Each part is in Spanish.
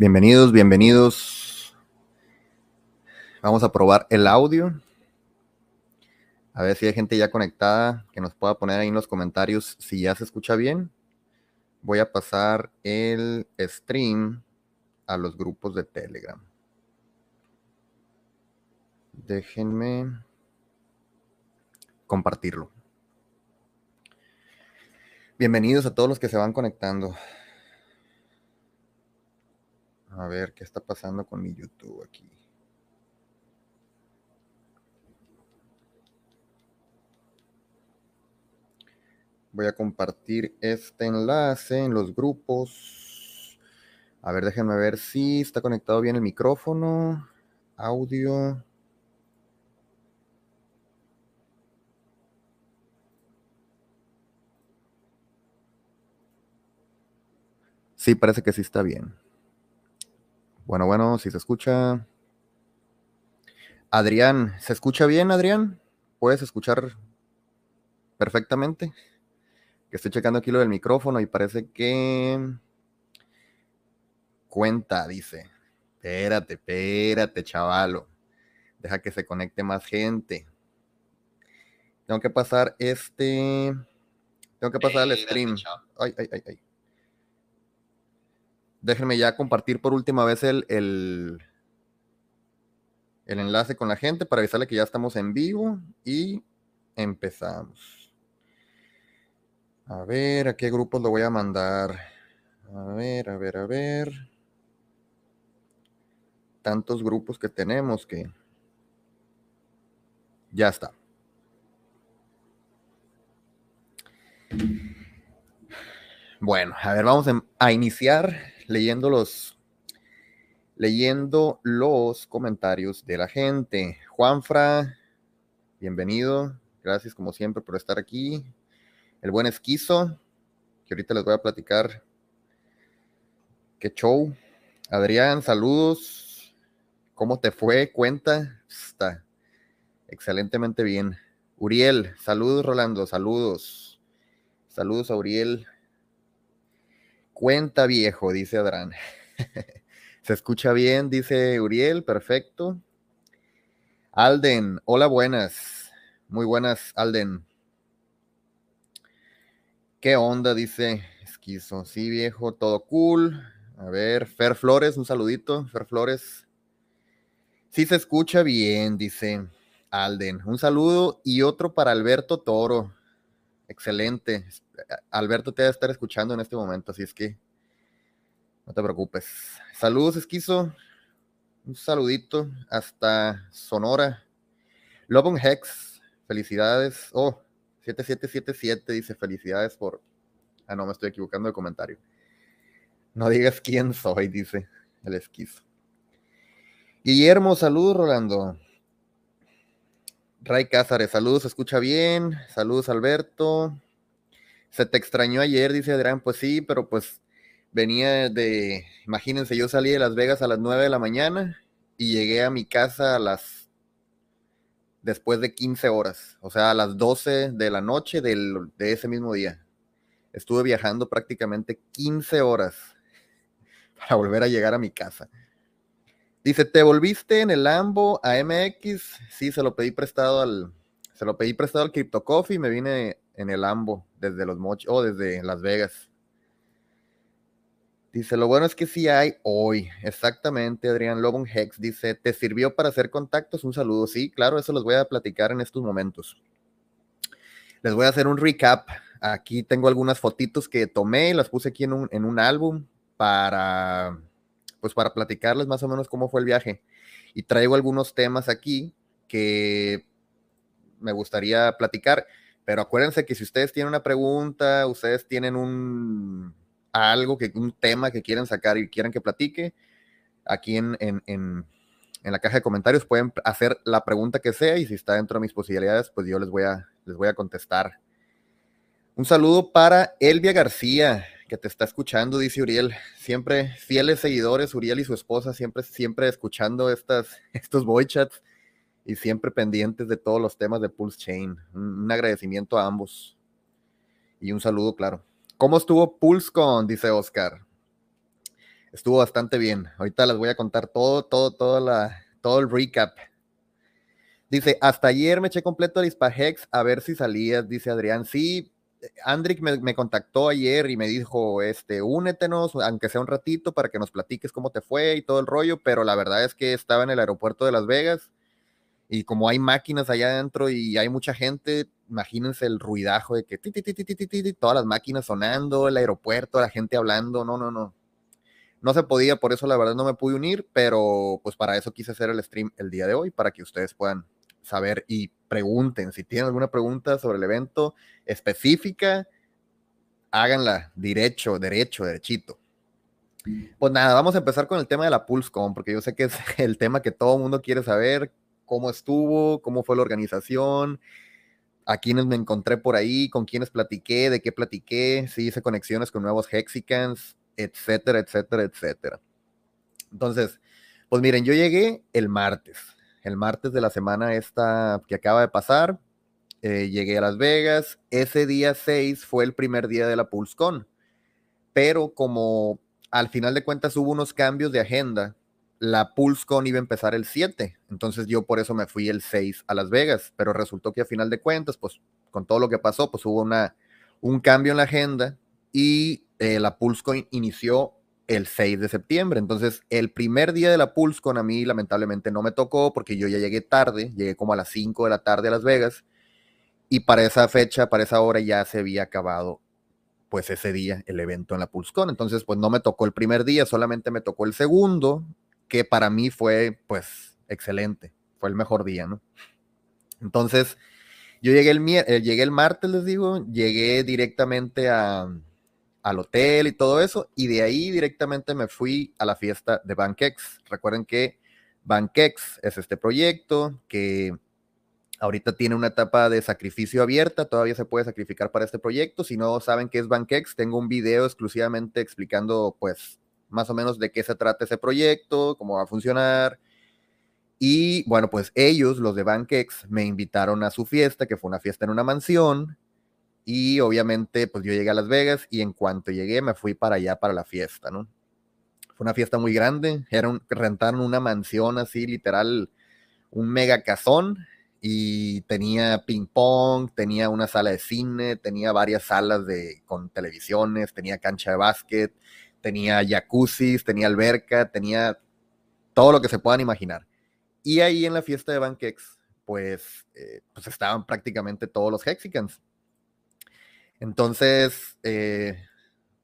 Bienvenidos, bienvenidos. Vamos a probar el audio. A ver si hay gente ya conectada que nos pueda poner ahí en los comentarios si ya se escucha bien. Voy a pasar el stream a los grupos de Telegram. Déjenme compartirlo. Bienvenidos a todos los que se van conectando. A ver qué está pasando con mi YouTube aquí. Voy a compartir este enlace en los grupos. A ver, déjenme ver si está conectado bien el micrófono, audio. Sí, parece que sí está bien. Bueno, bueno, si se escucha. Adrián, ¿se escucha bien, Adrián? ¿Puedes escuchar perfectamente? Que estoy checando aquí lo del micrófono y parece que cuenta, dice. Espérate, espérate, chavalo. Deja que se conecte más gente. Tengo que pasar este. Tengo que pasar el stream. Ay, ay, ay, ay. Déjenme ya compartir por última vez el, el, enlace con la gente para avisarle que ya estamos en vivo y empezamos. A ver, ¿a qué grupos lo voy a mandar? A ver, a ver, a ver. Tantos grupos que tenemos que... Ya está. Bueno, a ver, vamos a iniciar leyendo los, leyendo los comentarios de la gente. Juanfra, bienvenido. Gracias como siempre por estar aquí. El buen esquizo, que ahorita les voy a platicar. Qué show. Adrián, saludos. ¿Cómo te fue? Cuenta. Está excelentemente bien. Uriel, saludos Rolando, saludos. Saludos a Uriel. Cuenta viejo, dice Adrán. Se escucha bien, dice Uriel, perfecto. Alden, hola, buenas. Muy buenas, Alden. ¿Qué onda? Dice Esquizo. Sí, viejo, todo cool. A ver, Fer Flores, un saludito. Fer Flores. Sí se escucha bien, dice Alden. Un saludo y otro para Alberto Toro. Excelente. Alberto te va a estar escuchando en este momento, así es que no te preocupes. Saludos, Esquizo. Un saludito hasta Sonora. Lobon Hex, felicidades. Oh, 7777 dice felicidades por... Ah, no, me estoy equivocando de comentario. No digas quién soy, dice el esquizo. Guillermo, saludos, Rolando. Ray Cázares, saludos, escucha bien. Saludos, Alberto. Se te extrañó ayer, dice Adrián. Pues sí, pero pues venía de, imagínense, yo salí de Las Vegas a las 9 de la mañana y llegué a mi casa a las, después de 15 horas, o sea, a las 12 de la noche del, de ese mismo día. Estuve viajando prácticamente 15 horas para volver a llegar a mi casa. Dice, ¿te volviste en el Lambo a MX? Sí, se lo pedí prestado al, se lo pedí prestado al Crypto Coffee me vine en el Lambo desde los Moch, o desde Las Vegas. Dice, lo bueno es que sí hay hoy. Exactamente, Adrián Lobon Hex dice, ¿te sirvió para hacer contactos? Un saludo. Sí, claro, eso los voy a platicar en estos momentos. Les voy a hacer un recap. Aquí tengo algunas fotitos que tomé y las puse aquí en un, en un álbum para, pues para platicarles más o menos cómo fue el viaje. Y traigo algunos temas aquí que me gustaría platicar. Pero acuérdense que si ustedes tienen una pregunta, ustedes tienen un, algo, que, un tema que quieren sacar y quieren que platique, aquí en, en, en, la caja de comentarios pueden hacer la pregunta que sea y si está dentro de mis posibilidades, pues yo les voy a, les voy a contestar. Un saludo para Elvia García, que te está escuchando, dice Uriel. Siempre fieles seguidores, Uriel y su esposa, siempre, siempre escuchando estas, estos voice chats y siempre pendientes de todos los temas de Pulse Chain. un agradecimiento a ambos. Y un saludo, claro. ¿Cómo estuvo PulseCon? Dice Oscar. estuvo bastante bien. Ahorita les voy a contar todo, todo, todo, la, todo el recap. Dice, hasta ayer me eché completo el Ispahex a ver si salías, dice Adrián. Sí, Andrick me, contactó ayer y me dijo, este, únetenos, aunque sea un ratito, para que nos platiques cómo te fue y todo el rollo, pero la verdad es que estaba en el aeropuerto de Las Vegas y como hay máquinas allá adentro y hay mucha gente, imagínense el ruidajo de que todas las máquinas sonando, el aeropuerto, la gente hablando, no, no, no. No se podía, por eso la verdad no me pude unir, pero pues para eso quise hacer el stream el día de hoy, para que ustedes puedan saber y pregunten. Si tienen alguna pregunta sobre el evento específica, háganla derecho, derecho, derechito. Pues nada, vamos a empezar con el tema de la PulseCon, porque yo sé que es el tema que todo el mundo quiere saber, cómo estuvo, cómo fue la organización, a quiénes me encontré por ahí, con quiénes platiqué, de qué platiqué, si hice conexiones con nuevos Hexicans, etcétera, etcétera, etcétera. Entonces, pues miren, yo llegué el martes, el martes de la semana esta que acaba de pasar, eh, llegué a Las Vegas, ese día 6 fue el primer día de la PulseCon, pero como al final de cuentas hubo unos cambios de agenda, la PulseCon iba a empezar el 7, entonces yo por eso me fui el 6 a Las Vegas, pero resultó que a final de cuentas, pues con todo lo que pasó, pues hubo una, un cambio en la agenda y eh, la PulseCon inició el 6 de septiembre. Entonces, el primer día de la PulseCon a mí lamentablemente no me tocó porque yo ya llegué tarde, llegué como a las 5 de la tarde a Las Vegas y para esa fecha, para esa hora ya se había acabado pues ese día el evento en la PulseCon. Entonces, pues no me tocó el primer día, solamente me tocó el segundo que para mí fue pues excelente, fue el mejor día, ¿no? Entonces, yo llegué el, eh, llegué el martes, les digo, llegué directamente a, al hotel y todo eso, y de ahí directamente me fui a la fiesta de Bankex. Recuerden que Bankex es este proyecto que ahorita tiene una etapa de sacrificio abierta, todavía se puede sacrificar para este proyecto. Si no saben qué es Bankex, tengo un video exclusivamente explicando pues más o menos de qué se trata ese proyecto, cómo va a funcionar. Y bueno, pues ellos, los de Bankex, me invitaron a su fiesta, que fue una fiesta en una mansión. Y obviamente, pues yo llegué a Las Vegas y en cuanto llegué me fui para allá para la fiesta, ¿no? Fue una fiesta muy grande, era rentaron una mansión así, literal, un mega casón y tenía ping pong, tenía una sala de cine, tenía varias salas de, con televisiones, tenía cancha de básquet, tenía jacuzzi, tenía alberca, tenía todo lo que se puedan imaginar. Y ahí en la fiesta de Bankex, pues, eh, pues estaban prácticamente todos los Hexicans. Entonces, eh,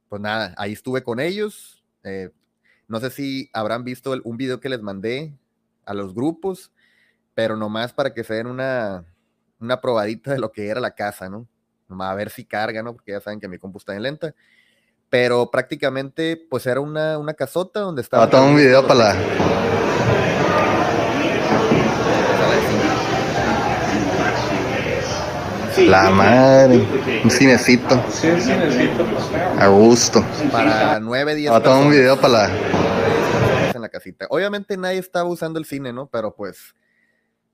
pues nada, ahí estuve con ellos. Eh, no sé si habrán visto un video que les mandé a los grupos, pero nomás para que se den una, una probadita de lo que era la casa, ¿no? Nomás a ver si carga, ¿no? Porque ya saben que mi compu está en lenta pero prácticamente pues era una, una casota donde estaba... Ah, un video para la... La madre, un cinecito. Sí, un cinecito. A gusto. Para nueve días. Ah, un video para la. En la casita. Obviamente nadie estaba usando el cine, ¿no? Pero pues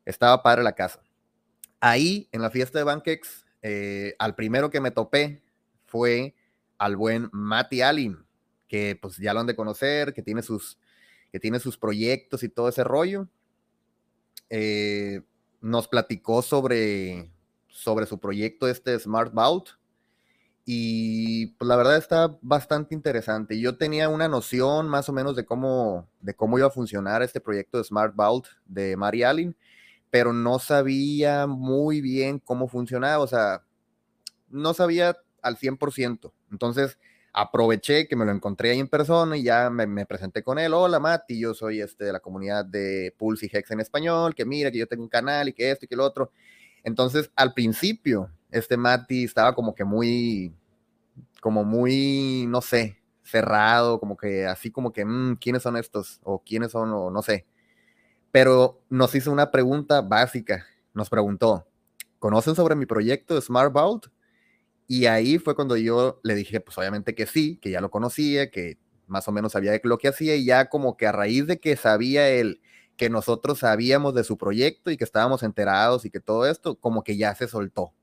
estaba padre la casa. Ahí, en la fiesta de Bankex, eh, al primero que me topé fue al buen Matty Allen, que pues ya lo han de conocer, que tiene sus, que tiene sus proyectos y todo ese rollo. Eh, nos platicó sobre, sobre su proyecto este Smart Vault y pues la verdad está bastante interesante. Yo tenía una noción más o menos de cómo, de cómo iba a funcionar este proyecto de Smart Vault de Mary Allen, pero no sabía muy bien cómo funcionaba, o sea, no sabía al 100%. Entonces, aproveché que me lo encontré ahí en persona y ya me, presenté con él. Hola, Mati, yo soy este de la comunidad de Pulse y Hex en español, que mira que yo tengo un canal y que esto y que lo otro. Entonces, al principio, este Mati estaba como que muy, como muy, no sé, cerrado, como que así como que, mm, ¿quiénes son estos? O quiénes son, o no sé. Pero nos hizo una pregunta básica. Nos preguntó, ¿conocen sobre mi proyecto Smart Vault? Y ahí fue cuando yo le dije, pues obviamente que sí, que ya lo conocía, que más o menos sabía lo que hacía y ya como que a raíz de que sabía él que nosotros sabíamos de su proyecto y que estábamos enterados y que todo esto, como que ya se soltó.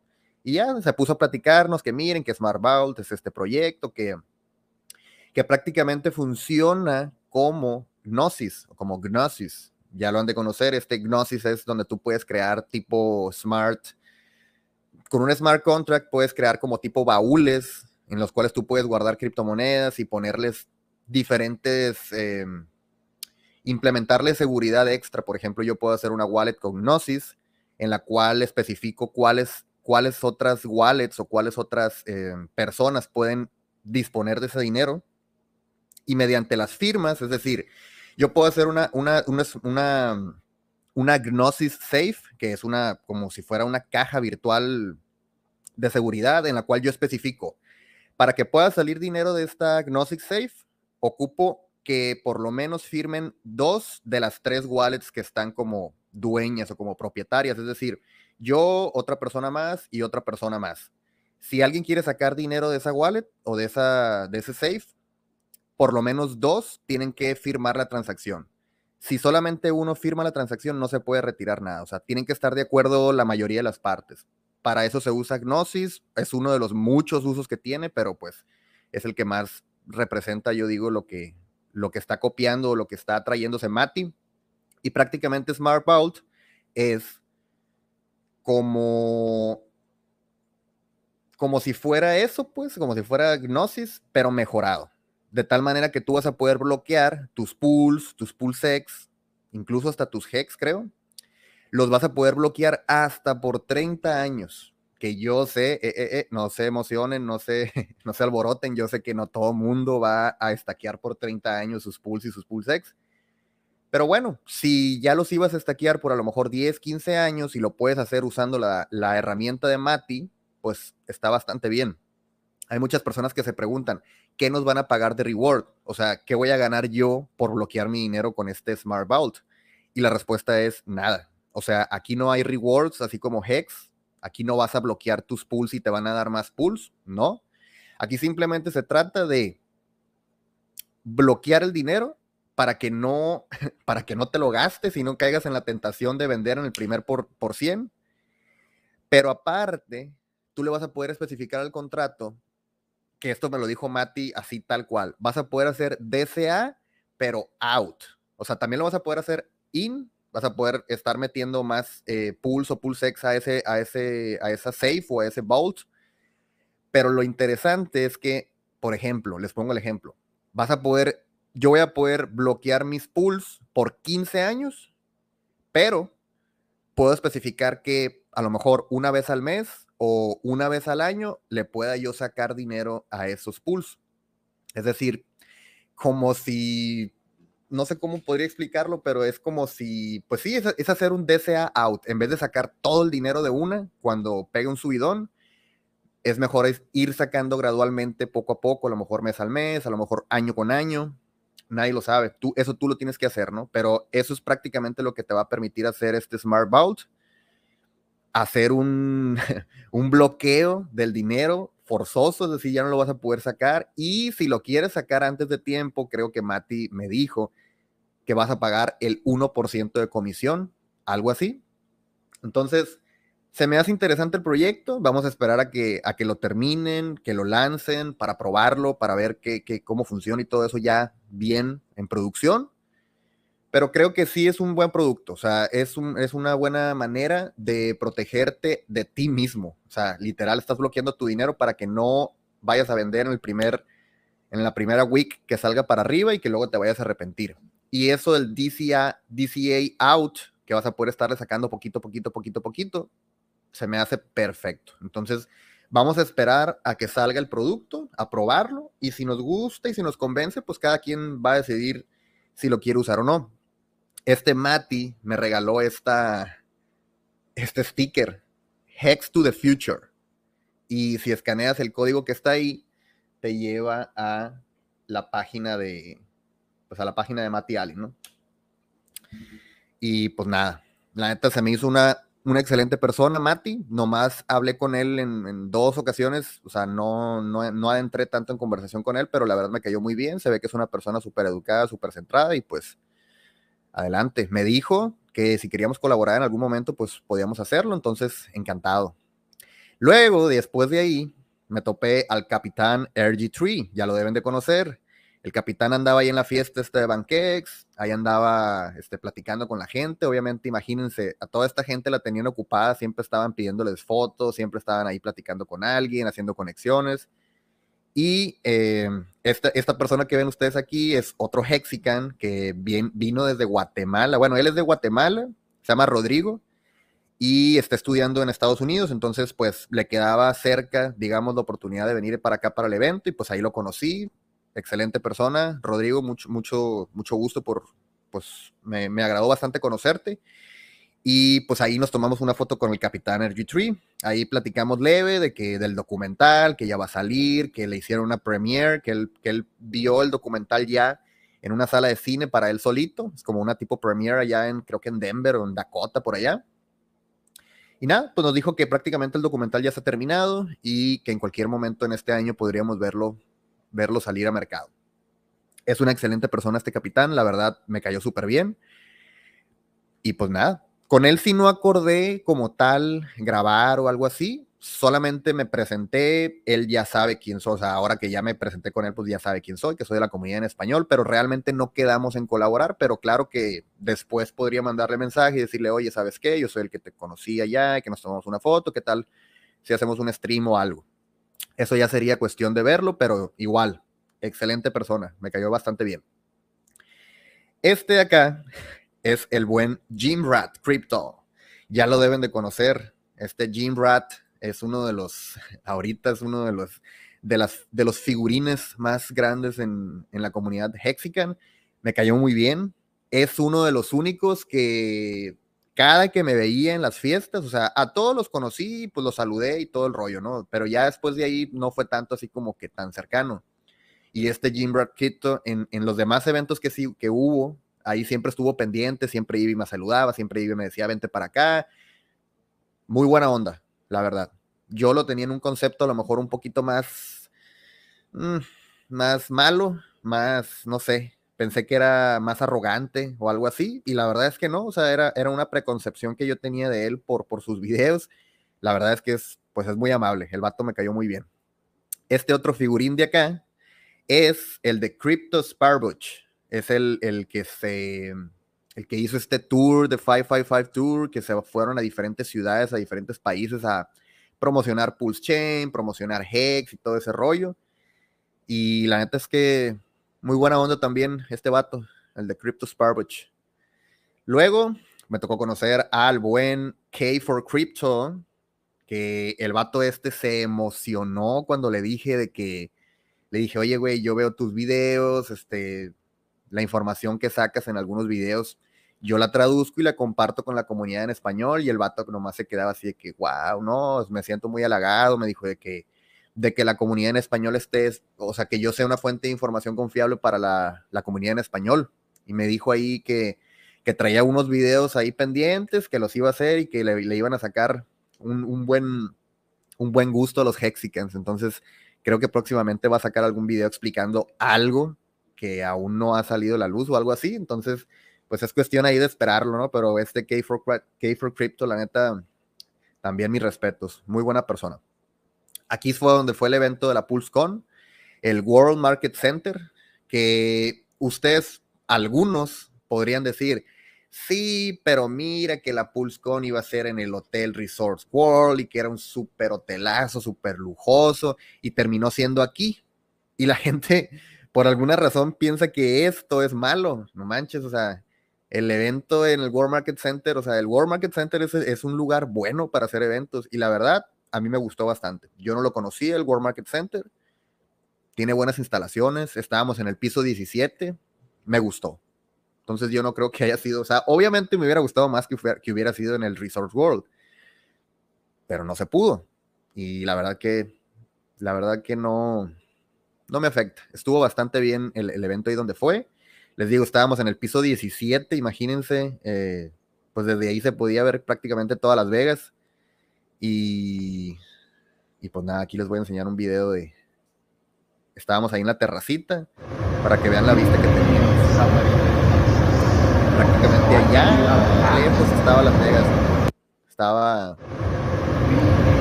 Y ya se puso a platicarnos que miren que Smart Vault es este proyecto, que, que prácticamente funciona como Gnosis, como Gnosis. Ya lo han de conocer, este Gnosis es donde tú puedes crear tipo smart, con un smart contract puedes crear como tipo baúles en los cuales tú puedes guardar criptomonedas y ponerles diferentes, eh, implementarle seguridad extra. Por ejemplo, yo puedo hacer una wallet con Gnosis en la cual especifico cuáles, cuáles otras wallets o cuáles otras eh, personas pueden disponer de ese dinero. Y mediante las firmas, es decir, yo puedo hacer una, una, una, una, una Gnosis Safe, que es una, como si fuera una caja virtual de seguridad en la cual yo especifico, para que pueda salir dinero de esta Gnosis Safe, ocupo que por lo menos firmen dos de las tres wallets que están como dueñas o como propietarias, es decir, yo, otra persona más y otra persona más. Si alguien quiere sacar dinero de esa wallet o de, esa, de ese safe, por lo menos dos tienen que firmar la transacción. Si solamente uno firma la transacción, no se puede retirar nada. O sea, tienen que estar de acuerdo la mayoría de las partes. Para eso se usa Gnosis, es uno de los muchos usos que tiene, pero pues es el que más representa, yo digo, lo que, lo que está copiando, lo que está trayéndose Mati. Y prácticamente Smart Vault es como, como si fuera eso, pues, como si fuera Gnosis, pero mejorado. De tal manera que tú vas a poder bloquear tus pools, tus pulsex, incluso hasta tus hex, creo. Los vas a poder bloquear hasta por 30 años que yo sé, eh, eh, eh, no se emocionen, no se, no se alboroten, yo sé que no todo mundo va a estaquear por 30 años sus pools y sus pulsex. Pero bueno, si ya los ibas a estaquear por a lo mejor 10, 15 años y lo puedes hacer usando la, la herramienta de Mati, pues está bastante bien. Hay muchas personas que se preguntan, ¿qué nos van a pagar de reward? O sea, ¿qué voy a ganar yo por bloquear mi dinero con este Smart Vault? Y la respuesta es nada. O sea, aquí no hay rewards, así como Hex, Aquí no vas a bloquear tus pools y te van a dar más pools, no. Aquí simplemente se trata de bloquear el dinero para que no, para que no te lo gastes y no caigas en la tentación de vender en el primer por, por 100. Pero aparte, tú le vas a poder especificar al contrato, que esto me lo dijo Mati así tal cual, vas a poder hacer DCA, pero out. O sea, también lo vas a poder hacer in, vas a poder estar metiendo más eh, pulse o pulsex a, ese, a, ese, a esa safe o a ese vault. Pero lo interesante es que, por ejemplo, les pongo el ejemplo, vas a poder, yo voy a poder bloquear mis pools por 15 años, pero puedo especificar que a lo mejor una vez al mes o una vez al año le pueda yo sacar dinero a esos pools. Es decir, como si no sé cómo podría explicarlo, pero es como si, pues sí, es, hacer un DCA out. En vez de sacar todo el dinero de una, cuando pegue un subidón, es mejor ir sacando gradualmente, poco a poco, a lo mejor mes al mes, a lo mejor año con año. Nadie lo sabe. Tú, eso tú lo tienes que hacer, ¿no? Pero eso es prácticamente lo que te va a permitir hacer este Smart Vault. Hacer un, un bloqueo del dinero forzoso, es decir, ya no lo vas a poder sacar. Y si lo quieres sacar antes de tiempo, creo que Mati me dijo que vas a pagar el 1% de comisión, algo así. Entonces, se me hace interesante el proyecto. Vamos a esperar a que, a que lo terminen, que lo lancen para probarlo, para ver qué, cómo funciona y todo eso ya bien en producción pero creo que sí es un buen producto, o sea, es, un, es una buena manera de protegerte de ti mismo, o sea, literal estás bloqueando tu dinero para que no vayas a vender en el primer, en la primera week que salga para arriba y que luego te vayas a arrepentir. Y eso del DCA, DCA out, que vas a poder estarle sacando poquito, poquito, poquito, poquito, se me hace perfecto. Entonces, vamos a esperar a que salga el producto, a probarlo, y si nos gusta y si nos convence, pues cada quien va a decidir si lo quiere usar o no este Mati me regaló esta, este sticker, Hex to the Future. Y si escaneas el código que está ahí, te lleva a la página de, pues la página de Mati Allen, ¿no? Y pues nada, la neta se me hizo una, una excelente persona, Mati. Nomás hablé con él en, dos ocasiones, o sea, no, no, no adentré tanto en conversación con él, pero la verdad me cayó muy bien. Se ve que es una persona súper educada, súper centrada y pues adelante. Me dijo que si queríamos colaborar en algún momento, pues podíamos hacerlo, entonces encantado. Luego, después de ahí, me topé al capitán RG3, ya lo deben de conocer. El capitán andaba ahí en la fiesta este de Banquex, ahí andaba este, platicando con la gente. Obviamente, imagínense, a toda esta gente la tenían ocupada, siempre estaban pidiéndoles fotos, siempre estaban ahí platicando con alguien, haciendo conexiones. Y eh, esta, esta, persona que ven ustedes aquí es otro Hexican que vino desde Guatemala. Bueno, él es de Guatemala, se llama Rodrigo y está estudiando en Estados Unidos, entonces pues le quedaba cerca, digamos, la oportunidad de venir para acá para el evento y pues ahí lo conocí, excelente persona, Rodrigo, mucho, mucho, mucho gusto por, pues me, me agradó bastante conocerte y pues ahí nos tomamos una foto con el capitán RG3, ahí platicamos leve de que del documental, que ya va a salir, que le hicieron una premiere, que él, que él vio el documental ya en una sala de cine para él solito, es como una tipo premiere allá en, creo que en Denver o en Dakota, por allá y nada, pues nos dijo que prácticamente el documental ya está terminado y que en cualquier momento en este año podríamos verlo, verlo salir a mercado. Es una excelente persona este capitán, la verdad me cayó súper bien. Y pues nada, con él sí no acordé como tal grabar o algo así, solamente me presenté, él ya sabe quién soy, o sea, ahora que ya me presenté con él, pues ya sabe quién soy, que soy de la comunidad en español, pero realmente no quedamos en colaborar, pero claro que después podría mandarle mensaje y decirle, oye, ¿sabes qué? Yo soy el que te conocía ya, que nos tomamos una foto, ¿qué tal si hacemos un stream o algo? Eso ya sería cuestión de verlo, pero igual, excelente persona, me cayó bastante bien. Este de acá es el buen Jim Rat Crypto. Ya lo deben de conocer. Este Jim Rat es uno de los, ahorita es uno de los, de las, de los figurines más grandes en, en la comunidad Hexican. Me cayó muy bien. Es uno de los únicos que cada que me veía en las fiestas, o sea, a todos los conocí, pues los saludé y todo el rollo, ¿no? Pero ya después de ahí no fue tanto así como que tan cercano. Y este Jim Brad en, en, los demás eventos que sí, que hubo, ahí siempre estuvo pendiente, siempre iba y me saludaba, siempre iba y me decía, vente para acá. Muy buena onda, la verdad. Yo lo tenía en un concepto a lo mejor un poquito más, mm, más malo, más, no sé, pensé que era más arrogante o algo así, y la verdad es que no, o sea, era, era una preconcepción que yo tenía de él por, por sus videos. La verdad es que es, pues es muy amable, el vato me cayó muy bien. Este otro figurín de acá es el de Crypto Sparbuch, es el, el que se el que hizo este tour de 555 Tour, que se fueron a diferentes ciudades, a diferentes países a promocionar Pulse Chain, promocionar Hex y todo ese rollo. Y la neta es que muy buena onda también este vato, el de Crypto Sparbuch. Luego me tocó conocer al buen K for Crypto, que el vato este se emocionó cuando le dije de que le dije, oye, güey, yo veo tus videos, este, la información que sacas en algunos videos yo la traduzco y la comparto con la comunidad en español y el vato nomás se quedaba así de que, wow, no, me siento muy halagado, me dijo de que, de que la comunidad en español esté, o sea, que yo sea una fuente de información confiable para la, la comunidad en español. Y me dijo ahí que, que, traía unos videos ahí pendientes, que los iba a hacer y que le, le iban a sacar un, un, buen, un buen gusto a los Hexicans. Entonces, creo que próximamente va a sacar algún video explicando algo que aún no ha salido la luz o algo así. Entonces, pues es cuestión ahí de esperarlo, ¿no? Pero este K for, K Crypto, la neta, también mis respetos, muy buena persona. Aquí fue donde fue el evento de la PulseCon, el World Market Center, que ustedes, algunos, podrían decir, sí, pero mira que la PulseCon iba a ser en el Hotel Resorts World y que era un súper hotelazo, súper lujoso, y terminó siendo aquí. Y la gente, por alguna razón, piensa que esto es malo, no manches, o sea, el evento en el World Market Center, o sea, el World Market Center es, un lugar bueno para hacer eventos y la verdad, a mí me gustó bastante. Yo no lo conocía, el World Market Center. Tiene buenas instalaciones, estábamos en el piso 17, me gustó. Entonces yo no creo que haya sido, o sea, obviamente me hubiera gustado más que, que hubiera sido en el Resort World, pero no se pudo. Y la verdad que, la verdad que no, no me afecta. Estuvo bastante bien el, evento ahí donde fue les digo, estábamos en el piso 17, imagínense, eh, pues desde ahí se podía ver prácticamente todas Las Vegas. Y, y pues nada, aquí les voy a enseñar un video de... Estábamos ahí en la terracita para que vean la vista que teníamos. Prácticamente allá, lejos estaba Las Vegas. Estaba...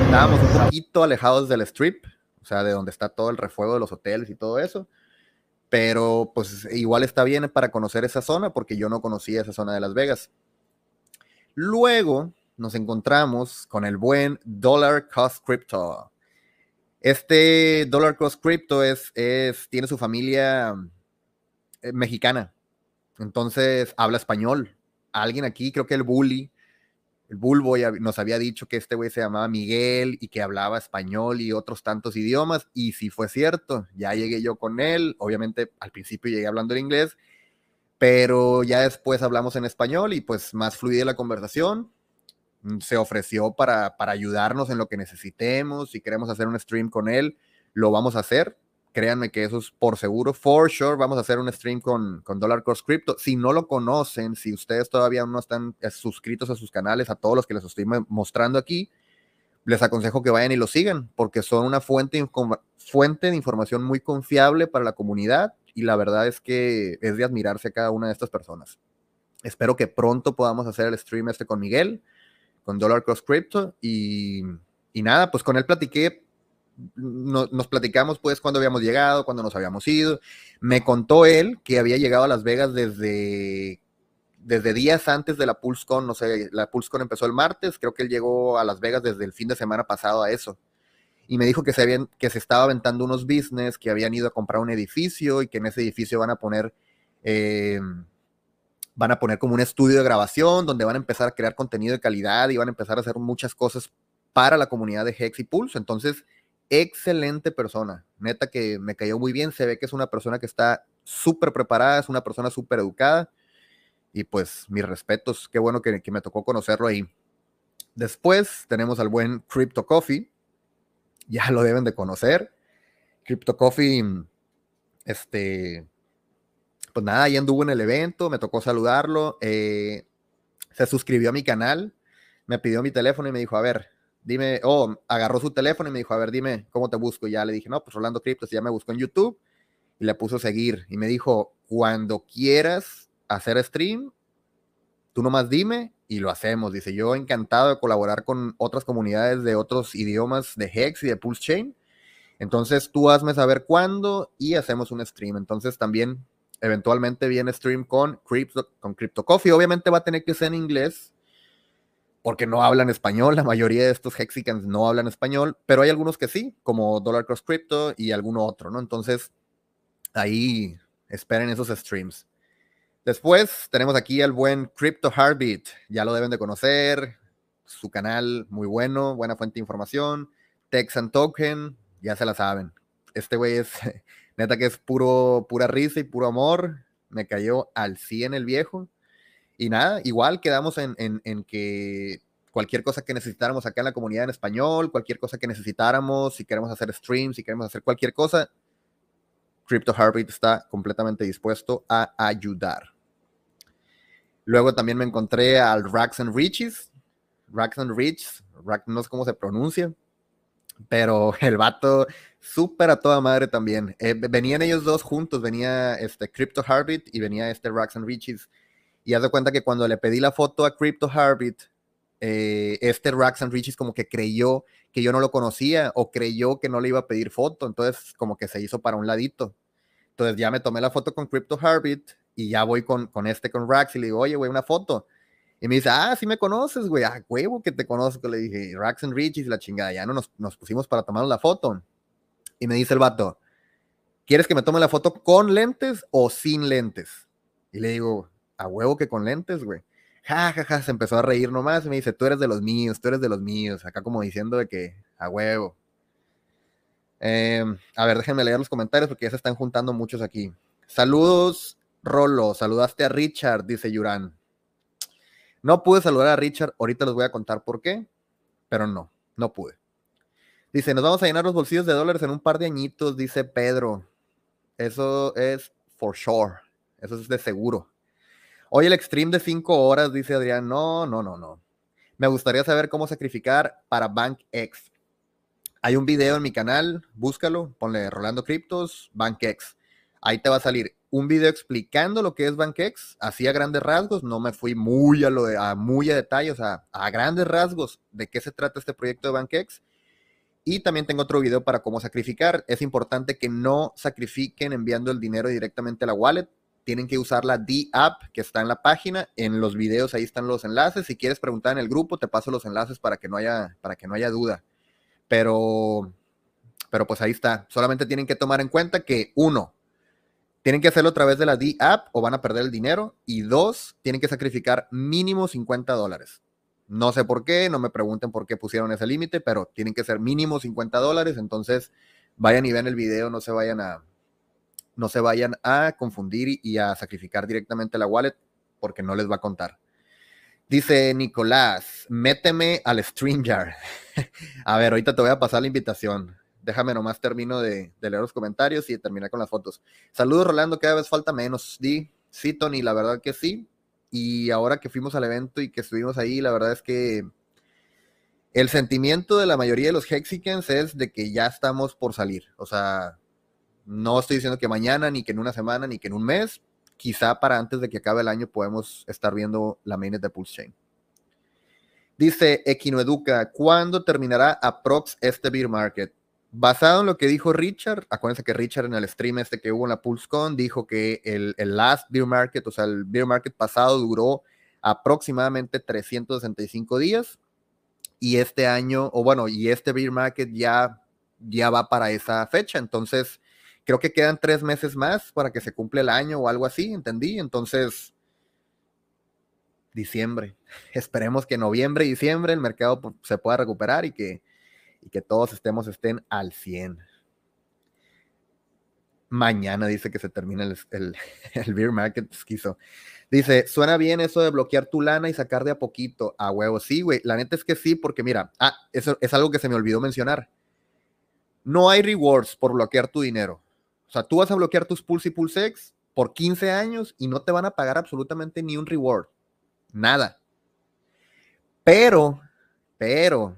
Estábamos un poquito alejados del strip, sea, de donde está todo el refuego de los hoteles y todo eso pero pues igual está bien para conocer esa zona porque yo no conocía esa zona de Las Vegas. Luego nos encontramos con el buen Dollar Cost Crypto. Este Dollar Cost Crypto es, es, tiene su familia eh, mexicana, entonces habla español. Alguien aquí, creo que el Bully, el Bulbo nos había dicho que este güey se llamaba Miguel y que hablaba español y otros tantos idiomas, y si fue cierto, ya llegué yo con él, obviamente al principio llegué hablando en inglés, pero ya después hablamos en español y pues más fluida la conversación, mm, se ofreció para, para ayudarnos en lo que necesitemos, si queremos hacer un stream con él, lo vamos a hacer, créanme que eso es por seguro. For sure, vamos a hacer un stream con, con Dollar Cost Crypto. Si no lo conocen, si ustedes todavía no están eh, suscritos a sus canales, a todos los que les estoy mostrando aquí, les aconsejo que vayan y lo sigan, porque son una fuente, fuente de información muy confiable para la comunidad y la verdad es que es de admirarse a cada una de estas personas. Espero que pronto podamos hacer el stream este con Miguel, con Dollar Cost Crypto y, y nada, pues con él platiqué nos platicamos pues cuando habíamos llegado, cuando nos habíamos ido. Me contó él que había llegado a Las Vegas desde, desde días antes de la PulseCon, no sé, la PulseCon empezó el martes, creo que él llegó a Las Vegas desde el fin de semana pasado a eso. Y me dijo que se, habían, que se estaba aventando unos business, que habían ido a comprar un edificio y que en ese edificio van a poner... Eh, van a poner como un estudio de grabación donde van a empezar a crear contenido de calidad y van a empezar a hacer muchas cosas para la comunidad de Hex y Pulse. Entonces, excelente persona. Neta que me cayó muy bien. Se ve que es una persona que está súper preparada, es una persona súper educada. Y pues mis respetos, qué bueno que, me tocó conocerlo ahí. Después tenemos al buen Crypto Coffee. Ya lo deben de conocer. Crypto Coffee, este, pues nada, ahí anduvo en el evento, me tocó saludarlo. Eh, se suscribió a mi canal, me pidió mi teléfono y me dijo, a ver, dime, oh, agarró su teléfono y me dijo, a ver, dime, ¿cómo te busco? Y ya le dije, no, pues Rolando Criptos, ya me buscó en YouTube y le puso seguir y me dijo, cuando quieras hacer stream, tú nomás dime y lo hacemos. Dice, yo encantado de colaborar con otras comunidades de otros idiomas de Hex y de Pulse Chain. Entonces tú hazme saber cuándo y hacemos un stream. Entonces también eventualmente viene stream con Crypto, con Crypto Coffee. Obviamente va a tener que ser en inglés porque no hablan español, la mayoría de estos hexicans no hablan español, pero hay algunos que sí, como Dollar Cross Crypto y alguno otro, ¿no? Entonces, ahí esperen esos streams. Después tenemos aquí al buen Crypto Heartbeat, ya lo deben de conocer, su canal muy bueno, buena fuente de información, Texan Token, ya se la saben. Este güey es, neta que es puro, pura risa y puro amor, me cayó al 100 el viejo y nada, igual quedamos en, que cualquier cosa que necesitáramos acá en la comunidad en español, cualquier cosa que necesitáramos, si queremos hacer streams, si queremos hacer cualquier cosa, Crypto Heartbeat está completamente dispuesto a ayudar. Luego también me encontré al Rax and Riches, Rax and Rich, no sé cómo se pronuncia, pero el vato súper a toda madre también. Eh, venían ellos dos juntos, venía este Crypto Heartbeat y venía este Rax and Riches y haz de cuenta que cuando le pedí la foto a Crypto Heartbeat, eh, este Rax and Riches como que creyó que yo no lo conocía o creyó que no le iba a pedir foto, entonces como que se hizo para un ladito. Entonces ya me tomé la foto con Crypto Heartbeat y ya voy con, con este, con Rax, y le digo, oye, güey, una foto. Y me dice, ah, sí me conoces, güey, ah, huevo que te conozco. Le dije, Rax and Riches y la chingada, ya no nos, nos pusimos para tomar la foto. Y me dice el vato, ¿quieres que me tome la foto con lentes o sin lentes? Y le digo, a huevo que con lentes, güey. Ja, ja, ja, se empezó a reír nomás y me dice, tú eres de los míos, tú eres de los míos, acá como diciendo de que a huevo. Em, a ver, déjenme leer los comentarios porque ya se están juntando muchos aquí. Saludos, Rolo, saludaste a Richard, dice Yuran. No pude saludar a Richard, ahorita les voy a contar por qué, pero no, no pude. Dice, nos vamos a llenar los bolsillos de dólares en un par de añitos, dice Pedro. Eso es for sure, eso es de seguro. Hoy el extreme de 5 horas, dice Adrián. No, no, no, no. Me gustaría saber cómo sacrificar para BankX. Hay un video en mi canal, búscalo, ponle Rolando Criptos, BankX. Ahí te va a salir un video explicando lo que es BankX, así a grandes rasgos, no me fui muy a lo de, a muy a detalle, o sea, a grandes rasgos de qué se trata este proyecto de BankX. Y también tengo otro video para cómo sacrificar. Es importante que no sacrifiquen enviando el dinero directamente a la wallet. Tienen que usar la D-App que está en la página. En los videos ahí están los enlaces. Si quieres preguntar en el grupo, te paso los enlaces para que no haya, para que no haya duda. Pero, pero pues ahí está. Solamente tienen que tomar en cuenta que uno, tienen que hacerlo a través de la D-App o van a perder el dinero. Y dos, tienen que sacrificar mínimo 50 dólares. No sé por qué, no me pregunten por qué pusieron ese límite, pero tienen que ser mínimo 50 dólares. Entonces, vayan y vean el video, no se vayan a, no se vayan a confundir y a sacrificar directamente la wallet porque no les va a contar. Dice Nicolás, méteme al StreamYard. a ver, ahorita te voy a pasar la invitación. Déjame nomás termino de, leer los comentarios y terminar con las fotos. Saludos, Rolando, cada vez falta menos. Di, sí, Tony, la verdad que sí. Y ahora que fuimos al evento y que estuvimos ahí, la verdad es que el sentimiento de la mayoría de los Hexicans es de que ya estamos por salir. O sea, no estoy diciendo que mañana, ni que en una semana, ni que en un mes. Quizá para antes de que acabe el año podemos estar viendo la mainnet de Pulse Chain. Dice Equinoeduca, ¿cuándo terminará aprox este beer market? basado en lo que dijo Richard, acuérdense que Richard en el stream este que hubo en la PulseCon dijo que el, el, last beer market, o sea, el beer market pasado duró aproximadamente 365 días y este año, o bueno, y este beer market ya, ya va para esa fecha, entonces creo que quedan tres meses más para que se cumpla el año o algo así, entendí, entonces diciembre, esperemos que noviembre y diciembre el mercado pues, se pueda recuperar y que y que todos estemos estén al 100. Mañana dice que se termina el, el, beer market esquizo. Dice, suena bien eso de bloquear tu lana y sacar de a poquito a huevo. Sí, güey, la neta es que sí, porque mira, ah, eso es algo que se me olvidó mencionar. No hay rewards por bloquear tu dinero. O sea, tú vas a bloquear tus Pulse y Pulsex por 15 años y no te van a pagar absolutamente ni un reward. Nada. Pero, pero,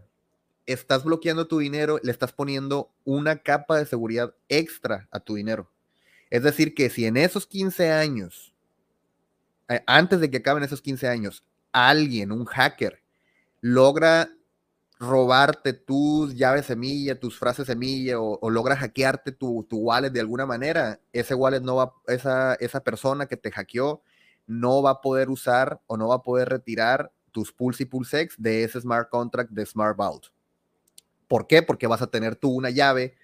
estás bloqueando tu dinero, le estás poniendo una capa de seguridad extra a tu dinero. Es decir, que si en esos 15 años, eh, antes de que acaben esos 15 años, alguien, un hacker, logra robarte tus llaves semilla, tus frases semilla o, logra hackearte tu, tu, wallet de alguna manera, ese wallet no va, esa, esa persona que te hackeó no va a poder usar o no va a poder retirar tus Pulse y Pulsex de ese smart contract de Smart Vault. ¿Por qué? Porque vas a tener tú una llave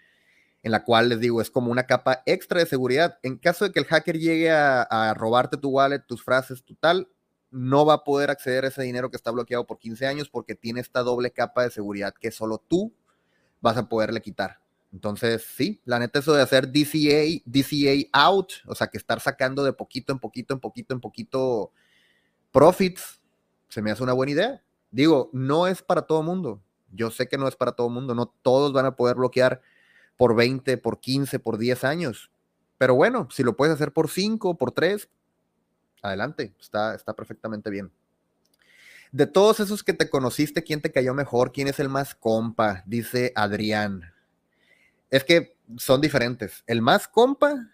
en la cual les digo, es como una capa extra de seguridad. En caso de que el hacker llegue a, robarte tu wallet, tus frases, tu tal, no va a poder acceder a ese dinero que está bloqueado por 15 años porque tiene esta doble capa de seguridad que solo tú vas a poderle quitar. Entonces, sí, la neta, eso de hacer DCA, DCA out, o sea, que estar sacando de poquito en poquito, en poquito, en poquito profits, se me hace una buena idea. Digo, no es para todo mundo. Yo sé que no es para todo mundo, no todos van a poder bloquear por 20, por 15, por 10 años. Pero bueno, si lo puedes hacer por 5, por 3, adelante, está, está perfectamente bien. De todos esos que te conociste, ¿quién te cayó mejor? ¿Quién es el más compa? Dice Adrián. Es que son diferentes. El más compa,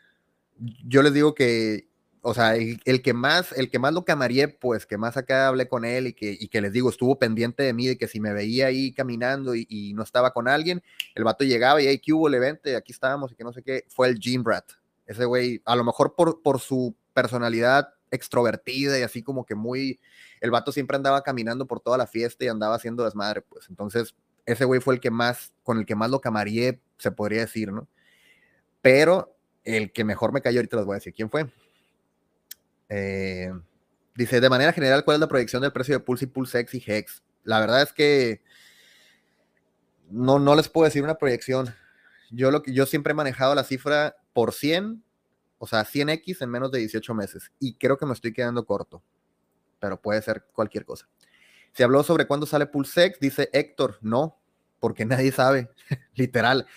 yo les digo que o sea, el, que más, el que más lo camaría, pues, que más acá hablé con él y que, y que les digo, estuvo pendiente de mí, de que si me veía ahí caminando y, no estaba con alguien, el vato llegaba y, hey, ¿qué hubo, le vente? Aquí estábamos y que no sé qué, fue el Jim Rat. Ese güey, a lo mejor por, por su personalidad extrovertida y así como que muy, el vato siempre andaba caminando por toda la fiesta y andaba haciendo desmadre, pues, entonces, ese güey fue el que más, con el que más lo camaría, se podría decir, ¿no? Pero el que mejor me cayó, ahorita les voy a decir quién fue eh, dice, de manera general, ¿cuál es la proyección del precio de Pulse y PulseX y Hex? La verdad es que no, no les puedo decir una proyección. Yo, lo que, yo siempre he manejado la cifra por 100, o sea, 100X en menos de 18 meses. Y creo que me estoy quedando corto, pero puede ser cualquier cosa. Se habló sobre cuándo sale PulseX, dice Héctor, no, porque nadie sabe, literal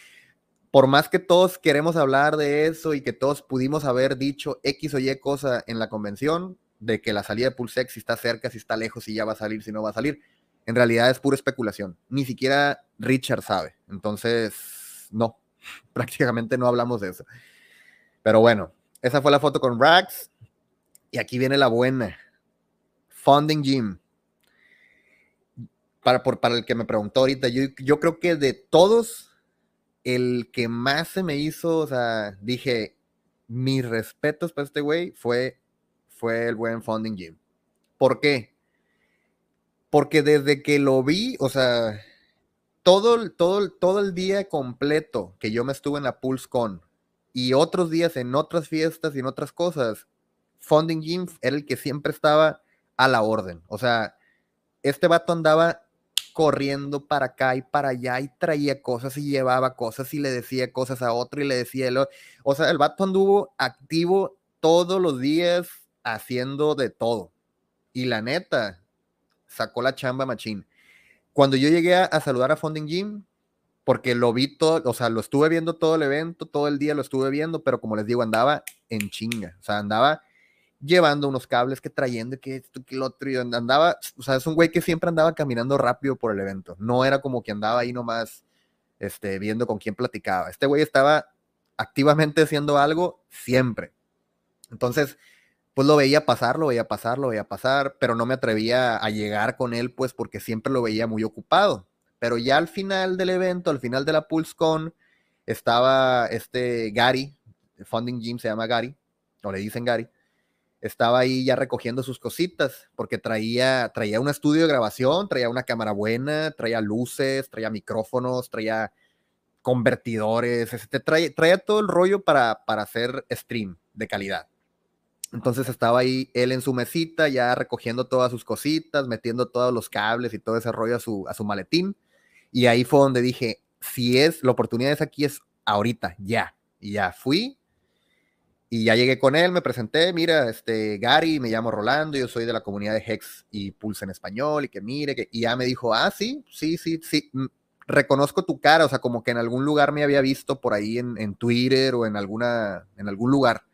por más que todos queremos hablar de eso y que todos pudimos haber dicho X o Y cosa en la convención, de que la salida de Pulsex si está cerca, si está lejos, si ya va a salir, si no va a salir, en realidad es pura especulación. Ni siquiera Richard sabe. Entonces, no, prácticamente no hablamos de eso. Pero bueno, esa fue la foto con Rax. Y aquí viene la buena. Funding Gym. para, por, para el que me preguntó ahorita, yo, yo creo que de todos, el que más se me hizo, o sea, dije, mis respetos para este güey fue, fue el buen Funding Jim. ¿Por qué? Porque desde que lo vi, o sea, todo, todo, todo el día completo que yo me estuve en la PulseCon y otros días en otras fiestas y en otras cosas, Funding Jim era el que siempre estaba a la orden. O sea, este vato andaba corriendo para acá y para allá y traía cosas y llevaba cosas y le decía cosas a otro y le decía, lo, o sea, el vato anduvo activo todos los días haciendo de todo. Y la neta, sacó la chamba machín. Cuando yo llegué a, saludar a Funding Jim, porque lo vi todo, o sea, lo estuve viendo todo el evento, todo el día lo estuve viendo, pero como les digo, andaba en chinga, o sea, andaba llevando unos cables, que trayendo, que esto, que lo otro, y andaba, o sea, es un güey que siempre andaba caminando rápido por el evento, no era como que andaba ahí nomás, este, viendo con quién platicaba, este güey estaba activamente haciendo algo siempre. Entonces, pues lo veía pasar, lo veía pasar, lo veía pasar, pero no me atrevía a llegar con él, pues porque siempre lo veía muy ocupado. Pero ya al final del evento, al final de la PulseCon, estaba este Gary, Funding Gym se llama Gary, o le dicen Gary, estaba ahí ya recogiendo sus cositas, porque traía, traía un estudio de grabación, traía una cámara buena, traía luces, traía micrófonos, traía convertidores, este, traía, traía todo el rollo para, para hacer stream de calidad. Entonces estaba ahí él en su mesita, ya recogiendo todas sus cositas, metiendo todos los cables y todo ese rollo a su, a su maletín. Y ahí fue donde dije, si es, la oportunidad es aquí, es ahorita, ya. Y ya fui, y ya llegué con él, me presenté, mira, este, Gary, me llamo Rolando, yo soy de la comunidad de Hex y Pulse en español, y que mire, que, y ya me dijo, ah, sí, sí, sí, sí, mm, reconozco tu cara, o sea, como que en algún lugar me había visto por ahí en, en Twitter o en, alguna, en algún lugar.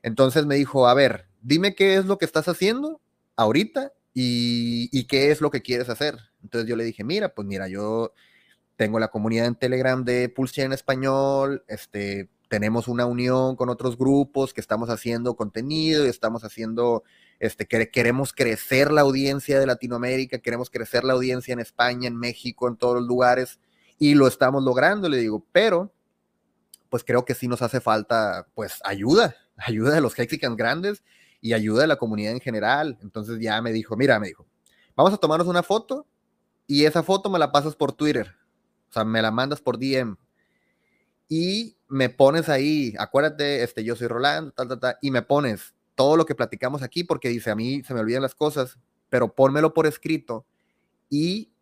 Entonces me dijo, a ver, dime qué es lo que estás haciendo ahorita y, y qué es lo que quieres hacer. Entonces yo le dije, mira, pues mira, yo tengo la comunidad en Telegram de Pulse en español, este, tenemos una unión con otros grupos que estamos haciendo contenido y estamos haciendo, este, que queremos crecer la audiencia de Latinoamérica, queremos crecer la audiencia en España, en México, en todos los lugares, y lo estamos logrando, le digo, pero pues creo que sí nos hace falta, pues, ayuda, ayuda de los Hexicans grandes y ayuda de la comunidad en general. Entonces ya me dijo, mira, me dijo, vamos a tomarnos una foto y esa foto me la pasas por Twitter, o sea, me la mandas por DM y me pones ahí, acuérdate, este, yo soy Rolando, tal, tal, tal, y me pones todo lo que platicamos aquí, porque dice, a mí se me olvidan las cosas, pero pónmelo por escrito y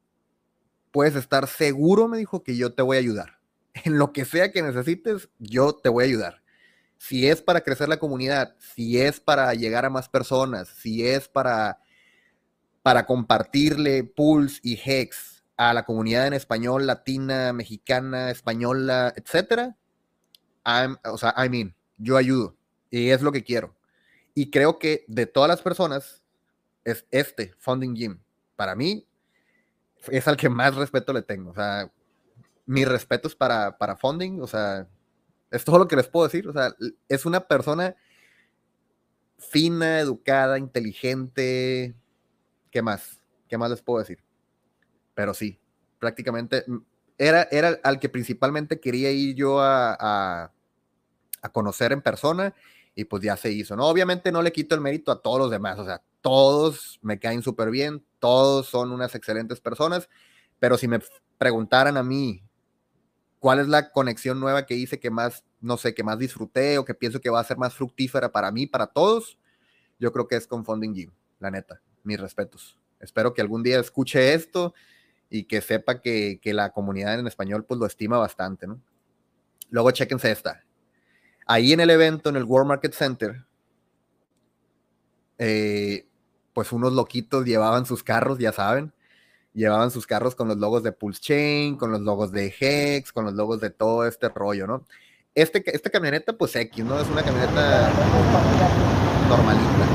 puedes estar seguro, me dijo, que yo te voy a ayudar. En lo que sea que necesites, yo te voy a ayudar. Si es para crecer la comunidad, si es para llegar a más personas, si es para, para compartirle Pulse y Hex a la comunidad en español, latina, mexicana, española, etcétera, o sea, I mean, yo ayudo y es lo que quiero. Y creo que de todas las personas, es este, Funding Gym. Para mí, es al que más respeto le tengo. O sea, mis respetos para, para Funding, o sea, es todo lo que les puedo decir. O sea, es una persona fina, educada, inteligente. ¿Qué más? ¿Qué más les puedo decir? pero sí, prácticamente mm, era, era al que principalmente quería ir yo a, a, conocer en persona y pues ya se hizo, ¿no? Obviamente no le quito el mérito a todos los demás, o sea, todos me caen súper bien, todos son unas excelentes personas, pero si me preguntaran a mí cuál es la conexión nueva que hice que más, no sé, que más disfruté o que pienso que va a ser más fructífera para mí, para todos, yo creo que es con Funding Gym, la neta, mis respetos. Espero que algún día escuche esto y que sepa que, la comunidad en español pues lo estima bastante, ¿no? Luego chequense esta. Ahí en el evento, en el World Market Center, eh, pues unos loquitos llevaban sus carros, ya saben, llevaban sus carros con los logos de Pulse Chain, con los logos de Hex, con los logos de todo este rollo, ¿no? Este, esta camioneta, pues X, ¿no? Es una camioneta normalita.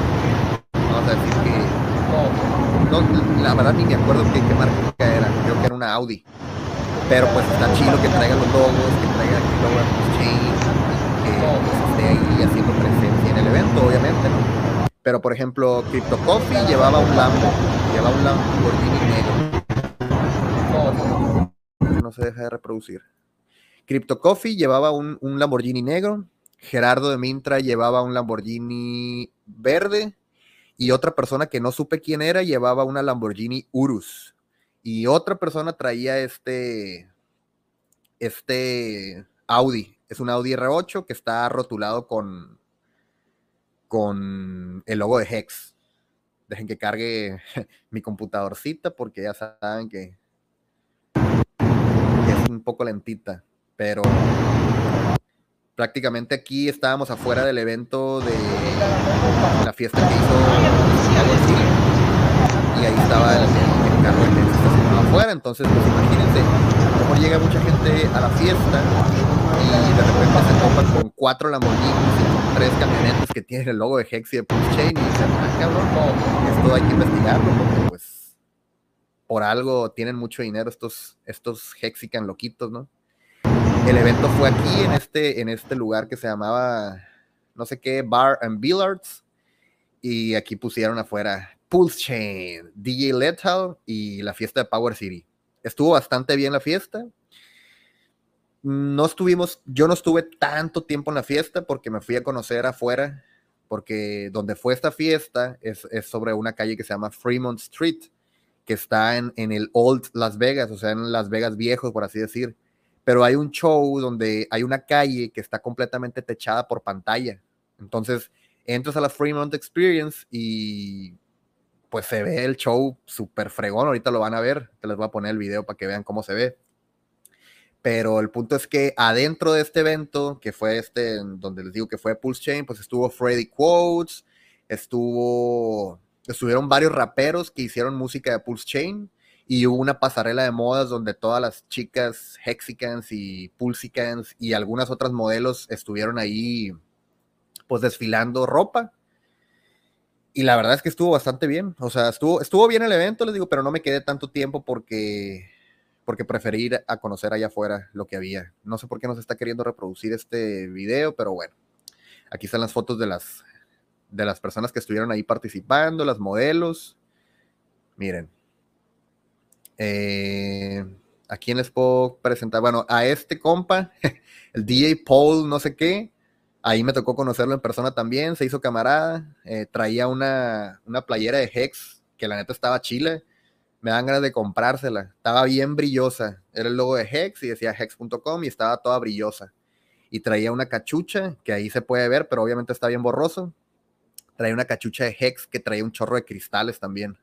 Vamos a decir que no, la verdad ni me acuerdo qué, qué marca era, creo que era una Audi. Pero pues está chido que traiga los logos, que traiga el logo Chain, que pues, esté ahí haciendo presencia en el evento, obviamente, ¿no? Pero por ejemplo, Crypto Coffee llevaba un Lambo, un Lamborghini negro. no se deja de reproducir. Crypto Coffee llevaba un, un Lamborghini negro, Gerardo de Mintra llevaba un Lamborghini verde y otra persona que no supe quién era llevaba una Lamborghini Urus y otra persona traía este este Audi, es un Audi R8 que está rotulado con con el logo de Hex. Dejen que cargue mi computadorcita porque ya saben que es un poco lentita, pero prácticamente aquí estábamos afuera del evento de la fiesta que hizo y ahí estaba el, carro que estacionado afuera, entonces pues imagínense, mejor llega mucha gente a la fiesta y de repente se topan con cuatro Lamborghinis y tres camionetas que tienen el logo de Hex y de Pulse Chain y dicen, ah cabrón, esto hay que investigarlo porque pues por algo tienen mucho dinero estos, estos Hexican loquitos, ¿no? El evento fue aquí, en este, en este lugar que se llamaba, no sé qué, Bar and Billards. Y aquí pusieron afuera Pulse Chain, DJ Lethal y la fiesta de Power City. Estuvo bastante bien la fiesta. No estuvimos, yo no estuve tanto tiempo en la fiesta porque me fui a conocer afuera, porque donde fue esta fiesta es, es sobre una calle que se llama Fremont Street, que está en, en el Old Las Vegas, o sea, en Las Vegas viejos, por así decir pero hay un show donde hay una calle que está completamente techada por pantalla. Entonces, entras a la Fremont Experience y pues se ve el show súper fregón. Ahorita lo van a ver. Te les voy a poner el video para que vean cómo se ve. Pero el punto es que adentro de este evento, que fue este, donde les digo que fue Pulse Chain, pues estuvo Freddy Quotes, estuvo, estuvieron varios raperos que hicieron música de Pulse Chain y hubo una pasarela de modas donde todas las chicas Hexicans y Pulsicans y algunas otras modelos estuvieron ahí pues desfilando ropa. Y la verdad es que estuvo bastante bien. O sea, estuvo, estuvo bien el evento, les digo, pero no me quedé tanto tiempo porque, porque preferí ir a conocer allá afuera lo que había. No sé por qué nos está queriendo reproducir este video, pero bueno. Aquí están las fotos de las, de las personas que estuvieron ahí participando, las modelos. Miren, eh, ¿A quién les puedo presentar? Bueno, a este compa, el DJ Paul, no sé qué. Ahí me tocó conocerlo en persona también, se hizo camarada. Eh, traía una, una, playera de Hex, que la neta estaba chile. Me dan ganas de comprársela. Estaba bien brillosa. Era el logo de Hex y decía hex.com y estaba toda brillosa. Y traía una cachucha, que ahí se puede ver, pero obviamente está bien borroso. Traía una cachucha de Hex que traía un chorro de cristales también.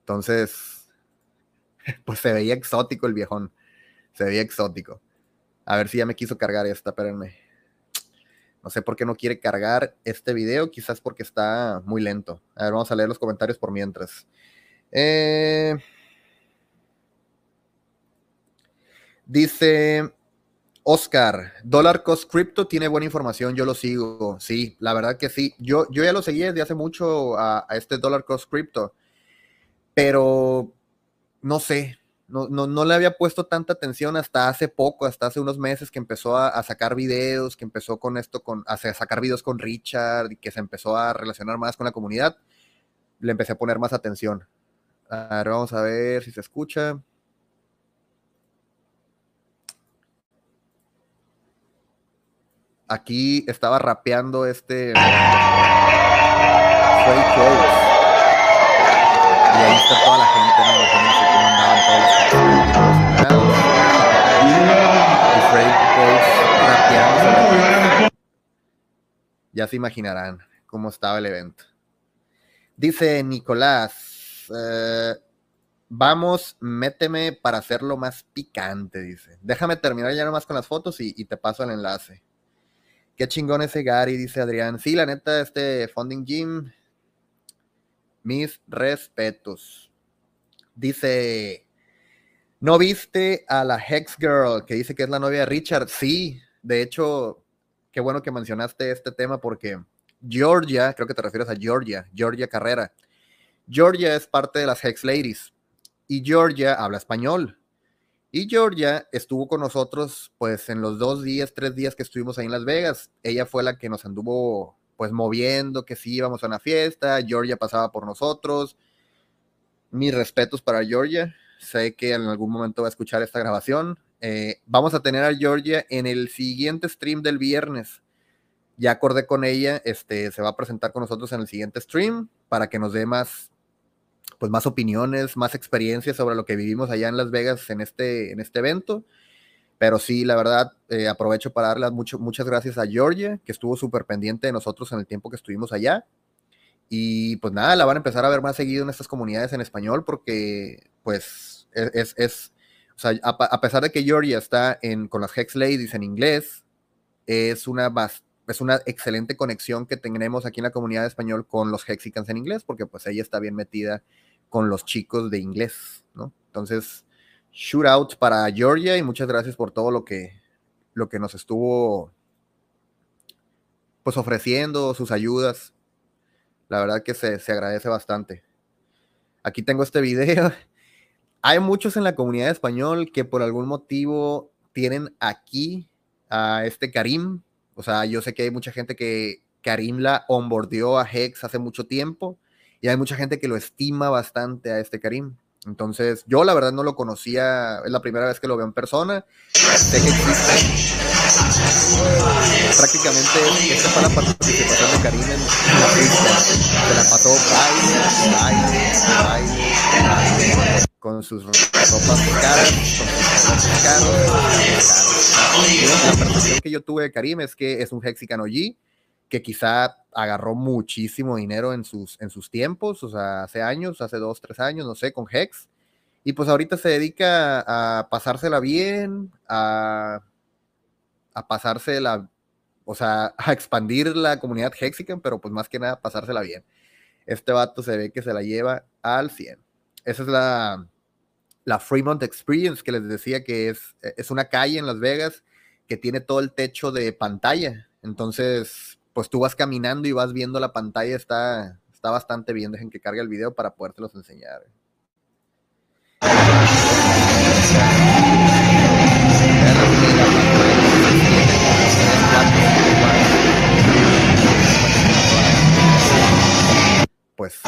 Entonces, pues se veía exótico el viejón. Se veía exótico. A ver si ya me quiso cargar esta, espérenme. No sé por qué no quiere cargar este video, quizás porque está muy lento. A ver, vamos a leer los comentarios por mientras. Eh, dice Oscar, Dollar Cost Crypto tiene buena información, yo lo sigo. Sí, la verdad que sí. Yo, yo ya lo seguí desde hace mucho a, a este Dollar Cost Crypto, pero no sé, no, no, no, le había puesto tanta atención hasta hace poco, hasta hace unos meses que empezó a, sacar videos, que empezó con esto, con, a sacar videos con Richard y que se empezó a relacionar más con la comunidad, le empecé a poner más atención. A ver, vamos a ver si se escucha. Aquí estaba rapeando este y ahí está toda la gente, Ya se imaginarán cómo estaba el evento. Dice Nicolás, eh, vamos, méteme para hacerlo más picante, dice. Déjame terminar ya nomás con las fotos y, y te paso el enlace. Qué chingón ese Gary, dice Adrián. Sí, la neta, este Funding Gym mis respetos. Dice, ¿no viste a la Hex Girl que dice que es la novia de Richard? Sí, de hecho, qué bueno que mencionaste este tema porque Georgia, creo que te refieres a Georgia, Georgia Carrera. Georgia es parte de las Hex Ladies y Georgia habla español. Y Georgia estuvo con nosotros pues en los dos días, tres días que estuvimos ahí en Las Vegas. Ella fue la que nos anduvo pues moviendo, que sí íbamos a una fiesta, Georgia pasaba por nosotros. Mis respetos para Georgia, sé que en algún momento va a escuchar esta grabación. Eh, vamos a tener a Georgia en el siguiente stream del viernes. Ya acordé con ella, este, se va a presentar con nosotros en el siguiente stream para que nos dé más, pues más opiniones, más experiencias sobre lo que vivimos allá en Las Vegas en este, en este evento. Pero sí, la verdad, eh, aprovecho para darle mucho, muchas gracias a Georgia, que estuvo súper pendiente de nosotros en el tiempo que estuvimos allá. Y pues nada, la van a empezar a ver más seguido en estas comunidades en español porque pues es, es, o sea, a, pesar de que Georgia está en, con las Hex Ladies en inglés, es una, es una excelente conexión que tenemos aquí en la comunidad de español con los Hexicans en inglés porque pues ella está bien metida con los chicos de inglés, ¿no? Entonces, shootout para Georgia y muchas gracias por todo lo que, lo que nos estuvo pues ofreciendo, sus ayudas. La verdad que se, agradece bastante. Aquí tengo este video. Hay muchos en la comunidad español que por algún motivo tienen aquí a este Karim. O sea, yo sé que hay mucha gente que Karim la onboardeó a Hex hace mucho tiempo y hay mucha gente que lo estima bastante a este Karim. Entonces, yo la verdad no lo conocía, es la primera vez que lo veo en persona. Sé que existe. Prácticamente, esta fue la participación de Karim en la pista. Se la pasó baile, baile, baile, con sus ropas caras, con sus caros. La percepción que yo tuve de Karim es que es un Hexican OG, que quizá agarró muchísimo dinero en sus, en sus tiempos, o sea, hace años, hace dos, tres años, no sé, con Hex. Y pues ahorita se dedica a pasársela bien, a, a pasársela, o sea, a expandir la comunidad Hexican, pero pues más que nada pasársela bien. Este vato se ve que se la lleva al 100. Esa es la, la Fremont Experience que les decía que es, es una calle en Las Vegas que tiene todo el techo de pantalla. Entonces, pues tú vas caminando y vas viendo la pantalla, está, está bastante bien. Dejen que cargue el video para podértelos enseñar. Pues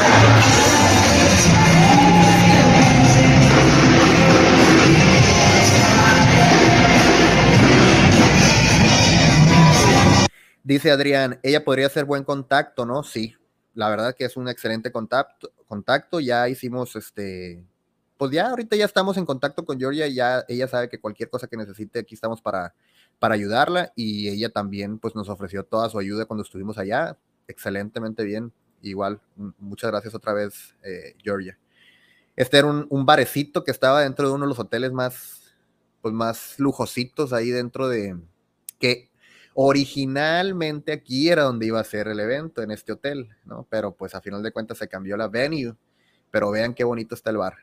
Dice Adrián, ella podría ser buen contacto, ¿no? Sí, la verdad que es un excelente contacto. contacto. Ya hicimos este, pues ya ahorita ya estamos en contacto con Georgia, ya ella sabe que cualquier cosa que necesite aquí estamos para, para ayudarla y ella también pues nos ofreció toda su ayuda cuando estuvimos allá, excelentemente bien, igual, muchas gracias otra vez eh, Georgia. Este era un, un, barecito que estaba dentro de uno de los hoteles más, pues más lujositos ahí dentro de, que Originalmente aquí era donde iba a ser el evento, en este hotel, ¿no? Pero pues a final de cuentas se cambió la venue. Pero vean qué bonito está el bar.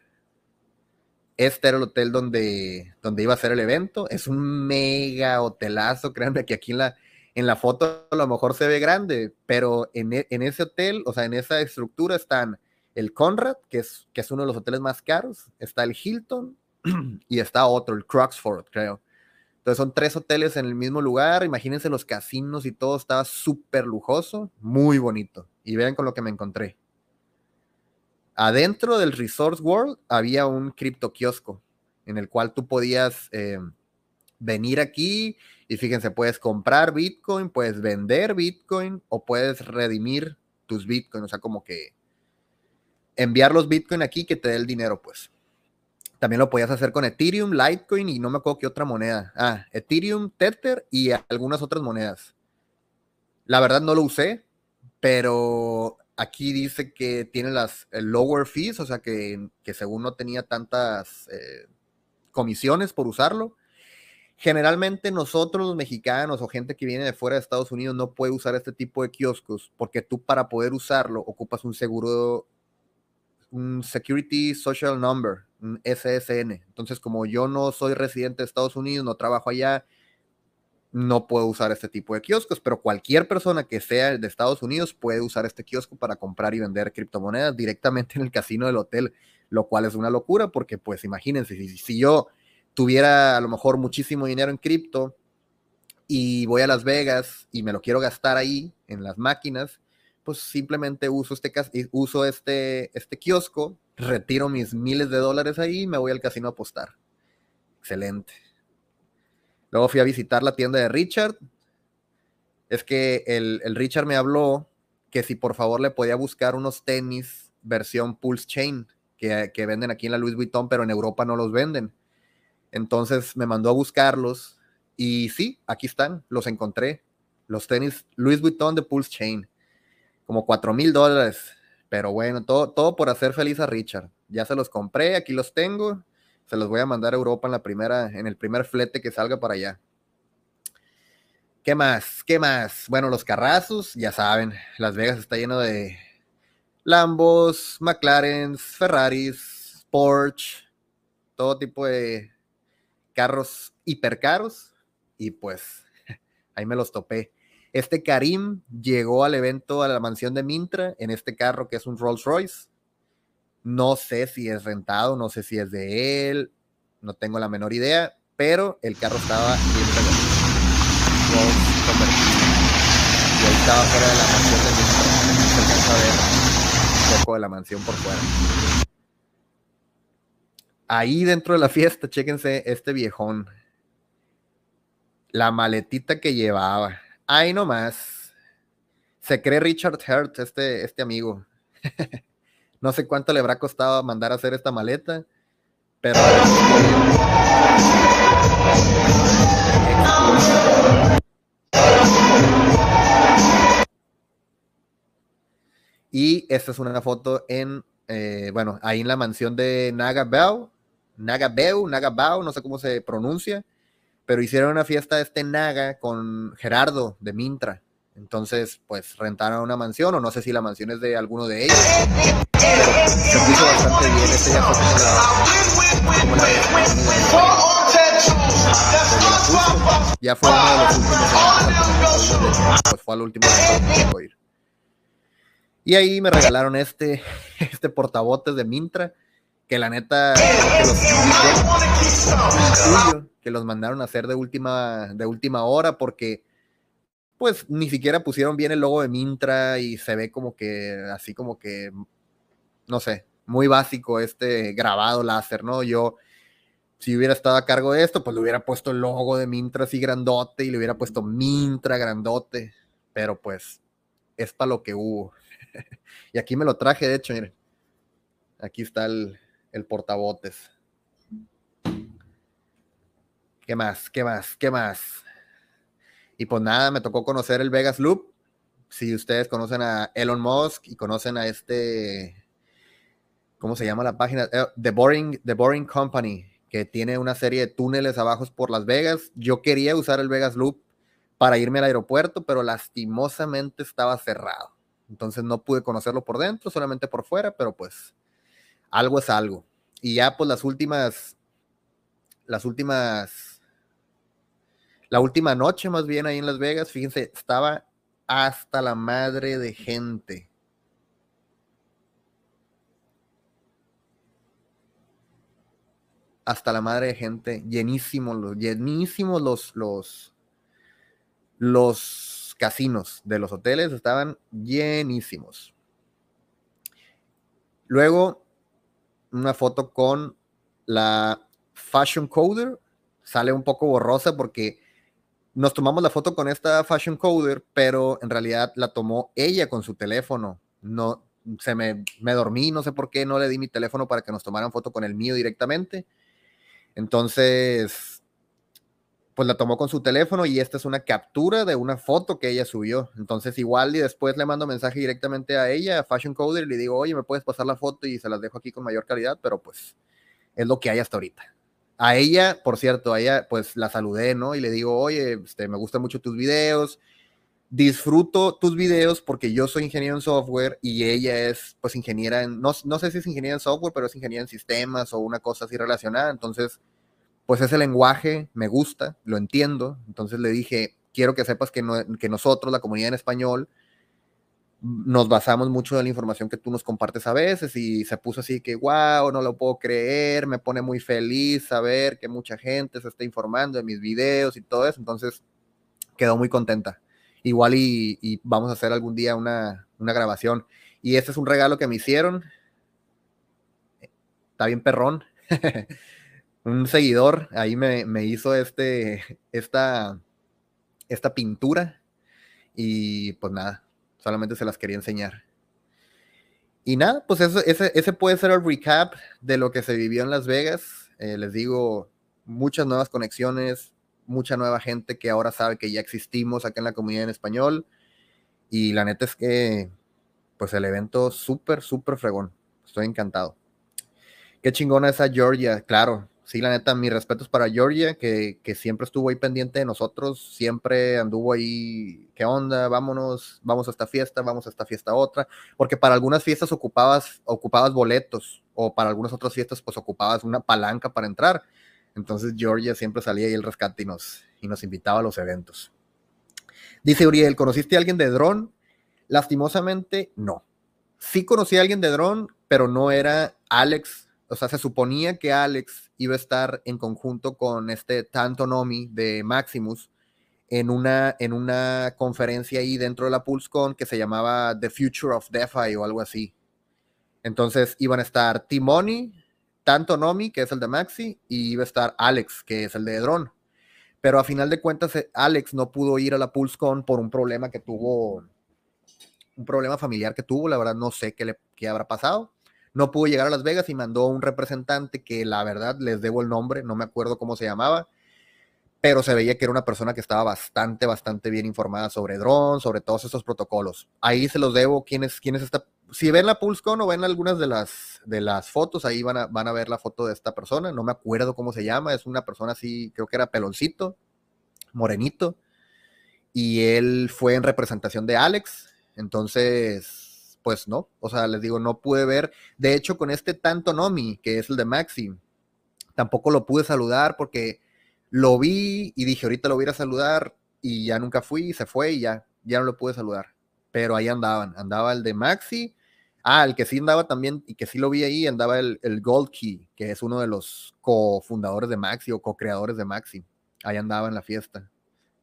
Este era el hotel donde, donde iba a ser el evento. Es un mega hotelazo. Créanme que aquí en la, en la foto a lo mejor se ve grande, pero en, e, en ese hotel, o sea, en esa estructura están el Conrad, que es, que es uno de los hoteles más caros, está el Hilton y está otro, el Cruxford, creo. Entonces son tres hoteles en el mismo lugar. Imagínense los casinos y todo estaba súper lujoso, muy bonito. Y vean con lo que me encontré. Adentro del Resource World había un cripto kiosco en el cual tú podías eh, venir aquí y fíjense, puedes comprar Bitcoin, puedes vender Bitcoin o puedes redimir tus Bitcoin. O sea, como que enviar los Bitcoin aquí que te dé el dinero, pues. También lo podías hacer con Ethereum, Litecoin y no me acuerdo qué otra moneda. Ah, Ethereum, Tether y algunas otras monedas. La verdad no lo usé, pero aquí dice que tiene las lower fees, o sea que, según no tenía tantas eh, comisiones por usarlo. Generalmente nosotros los mexicanos o gente que viene de fuera de Estados Unidos no puede usar este tipo de kioscos porque tú para poder usarlo ocupas un seguro, un Security Social Number, SSN. Entonces, como yo no soy residente de Estados Unidos, no trabajo allá, no puedo usar este tipo de kioscos, pero cualquier persona que sea de Estados Unidos puede usar este kiosco para comprar y vender criptomonedas directamente en el casino del hotel, lo cual es una locura porque pues imagínense, si, si yo tuviera a lo mejor muchísimo dinero en cripto y voy a Las Vegas y me lo quiero gastar ahí en las máquinas, pues simplemente uso este, uso este, este kiosco retiro mis miles de dólares ahí y me voy al casino a apostar. Excelente. Luego fui a visitar la tienda de Richard. Es que el, Richard me habló que si por favor le podía buscar unos tenis versión Pulse Chain que, que, venden aquí en la Louis Vuitton, pero en Europa no los venden. Entonces me mandó a buscarlos y sí, aquí están, los encontré. Los tenis Louis Vuitton de Pulse Chain, como 4 mil dólares. Pero bueno, todo, todo por hacer feliz a Richard. Ya se los compré, aquí los tengo se los voy a mandar a Europa en la primera, en el primer flete que salga para allá. ¿Qué más? ¿Qué más? Bueno, los carrazos, ya saben, Las Vegas está lleno de Lambos, McLarens, Ferraris, Porsche, todo tipo de carros hipercaros y pues ahí me los topé. Este Karim llegó al evento a la mansión de Mintra en este carro que es un Rolls Royce. No sé si es rentado, no sé si es de él, no tengo la menor idea, pero el carro estaba bien Y ahí estaba fuera de la mansión de mi Se alcanza ver un poco de la mansión por fuera. Ahí dentro de la fiesta, chéquense este viejón. La maletita que llevaba. Ahí nomás. Se cree Richard Hurt, este, este amigo. No sé cuánto le habrá costado mandar a hacer esta maleta, pero... Y esta es una foto en, eh, bueno, ahí en la mansión de Nagabao, Nagabeu, Nagabao, no sé cómo se pronuncia, pero hicieron una fiesta este Naga con Gerardo de Mintra. Entonces, pues rentaron una mansión, o no sé si la mansión es de alguno de ellos. se puso bastante bien. Este ya fue como la, Ya fue uno de los últimos pues fue al último que ir. Y ahí me regalaron este, este portabotes de Mintra, que la neta que los mandaron a hacer de última, de última hora, porque pues ni siquiera pusieron bien el logo de Mintra y se ve como que, así como que, no sé, muy básico este grabado láser, ¿no? Yo, si hubiera estado a cargo de esto, pues le hubiera puesto el logo de Mintra así grandote y le hubiera puesto Mintra grandote, pero pues es para lo que hubo. y aquí me lo traje, de hecho, miren. Aquí está el, el portabotes. ¿Qué más? ¿Qué más? ¿Qué más? Y pues nada, me tocó conocer el Vegas Loop. Si ustedes conocen a Elon Musk y conocen a este, ¿cómo se llama la página? Eh, The Boring, The Boring Company, que tiene una serie de túneles abajo por Las Vegas. Yo quería usar el Vegas Loop para irme al aeropuerto, pero lastimosamente estaba cerrado. Entonces no pude conocerlo por dentro, solamente por fuera, pero pues algo es algo. Y ya pues las últimas, las últimas la última noche más bien ahí en Las Vegas, fíjense, estaba hasta la madre de gente. Hasta la madre de gente, llenísimos, llenísimos los, los, los casinos de los hoteles estaban llenísimos. Luego, una foto con la Fashion Coder, sale un poco borrosa porque nos tomamos la foto con esta fashion coder, pero en realidad la tomó ella con su teléfono. No, se me, me dormí, no sé por qué no le di mi teléfono para que nos tomaran foto con el mío directamente. Entonces, pues la tomó con su teléfono y esta es una captura de una foto que ella subió. Entonces, igual y después le mando mensaje directamente a ella, a Fashion Coder, y le digo, oye, me puedes pasar la foto y se las dejo aquí con mayor calidad, pero pues es lo que hay hasta ahorita. A ella, por cierto, a ella pues la saludé, ¿no? Y le digo, oye, este, me gustan mucho tus videos, disfruto tus videos porque yo soy ingeniero en software y ella es pues ingeniera en, no, no sé si es ingeniera en software, pero es ingeniera en sistemas o una cosa así relacionada. Entonces, pues ese lenguaje me gusta, lo entiendo. Entonces le dije, quiero que sepas que, que nosotros, la comunidad en español, nos basamos mucho en la información que tú nos compartes a veces y se puso así que, wow, no lo puedo creer, me pone muy feliz saber que mucha gente se está informando de mis videos y todo eso, entonces quedó muy contenta. Igual y, vamos a hacer algún día una, una, grabación. Y este es un regalo que me hicieron. Está bien perrón. un seguidor ahí me, me hizo este, esta, esta pintura y pues nada, solamente se las quería enseñar. Y nada, pues ese, ese puede ser el recap de lo que se vivió en Las Vegas. Eh, les digo, muchas nuevas conexiones, mucha nueva gente que ahora sabe que ya existimos acá en la comunidad en español. Y la neta es que, pues el evento súper, súper fregón. Estoy encantado. Qué chingona esa Georgia, claro sí, la neta, mis respetos para Georgia, que, siempre estuvo ahí pendiente de nosotros, siempre anduvo ahí, ¿qué onda? Vámonos, vamos a esta fiesta, vamos a esta fiesta otra, porque para algunas fiestas ocupabas, ocupabas boletos, o para algunas otras fiestas, pues ocupabas una palanca para entrar. Entonces Georgia siempre salía ahí el rescate y nos, y nos invitaba a los eventos. Dice Uriel, ¿conociste a alguien de dron? Lastimosamente, no. Sí conocí a alguien de dron, pero no era Alex o sea, se suponía que Alex iba a estar en conjunto con este Tantonomi de Maximus en una, en una conferencia ahí dentro de la PulseCon que se llamaba The Future of DeFi o algo así. Entonces iban a estar Timoni, Tantonomi, que es el de Maxi, y iba a estar Alex, que es el de Drone. Pero a final de cuentas, eh, Alex no pudo ir a la PulseCon por un problema que tuvo, un problema familiar que tuvo, la verdad no sé qué, le, qué habrá pasado no pudo llegar a Las Vegas y mandó un representante que la verdad les debo el nombre, no me acuerdo cómo se llamaba, pero se veía que era una persona que estaba bastante, bastante bien informada sobre drones, sobre todos estos protocolos. Ahí se los debo, quién es, quién es esta, si ven la PulseCon o ven algunas de las, de las fotos, ahí van a, van a ver la foto de esta persona, no me acuerdo cómo se llama, es una persona así, creo que era peloncito, morenito, y él fue en representación de Alex, entonces pues no, o sea, les digo, no pude ver, de hecho con este tanto Nomi, que es el de Maxi, tampoco lo pude saludar porque lo vi y dije, ahorita lo voy a saludar y ya nunca fui, se fue y ya, ya no lo pude saludar, pero ahí andaban, andaba el de Maxi, ah, el que sí andaba también y que sí lo vi ahí, andaba el, el Gold Key, que es uno de los cofundadores de Maxi o co-creadores de Maxi, ahí andaba en la fiesta,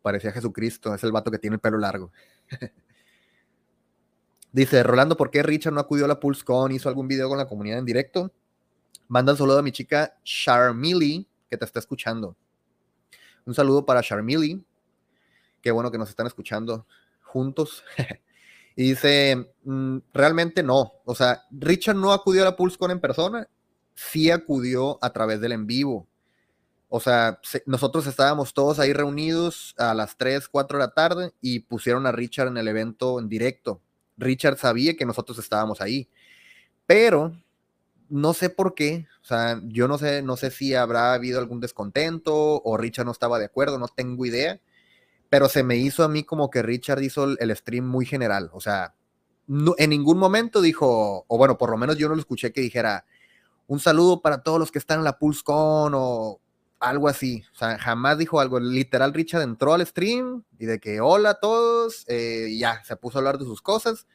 parecía Jesucristo, es el vato que tiene el pelo largo. Dice, Rolando, ¿por qué Richard no acudió a la PulseCon? ¿Hizo algún video con la comunidad en directo? Manda un saludo a mi chica Charmili, que te está escuchando. Un saludo para Charmili. Qué bueno que nos están escuchando juntos. y dice, mm, realmente no. O sea, Richard no acudió a la PulseCon en persona, sí acudió a través del en vivo. O sea, nosotros estábamos todos ahí reunidos a las 3, 4 de la tarde y pusieron a Richard en el evento en directo. Richard sabía que nosotros estábamos ahí, pero no sé por qué, o sea, yo no sé, no sé si habrá habido algún descontento o Richard no estaba de acuerdo, no tengo idea, pero se me hizo a mí como que Richard hizo el, stream muy general, o sea, en ningún momento dijo, o bueno, por lo menos yo no lo escuché que dijera, un saludo para todos los que están en la PulseCon o algo así. O sea, jamás dijo algo. Literal, Richard entró al stream y de que hola a todos, eh, ya, se puso a hablar de sus cosas,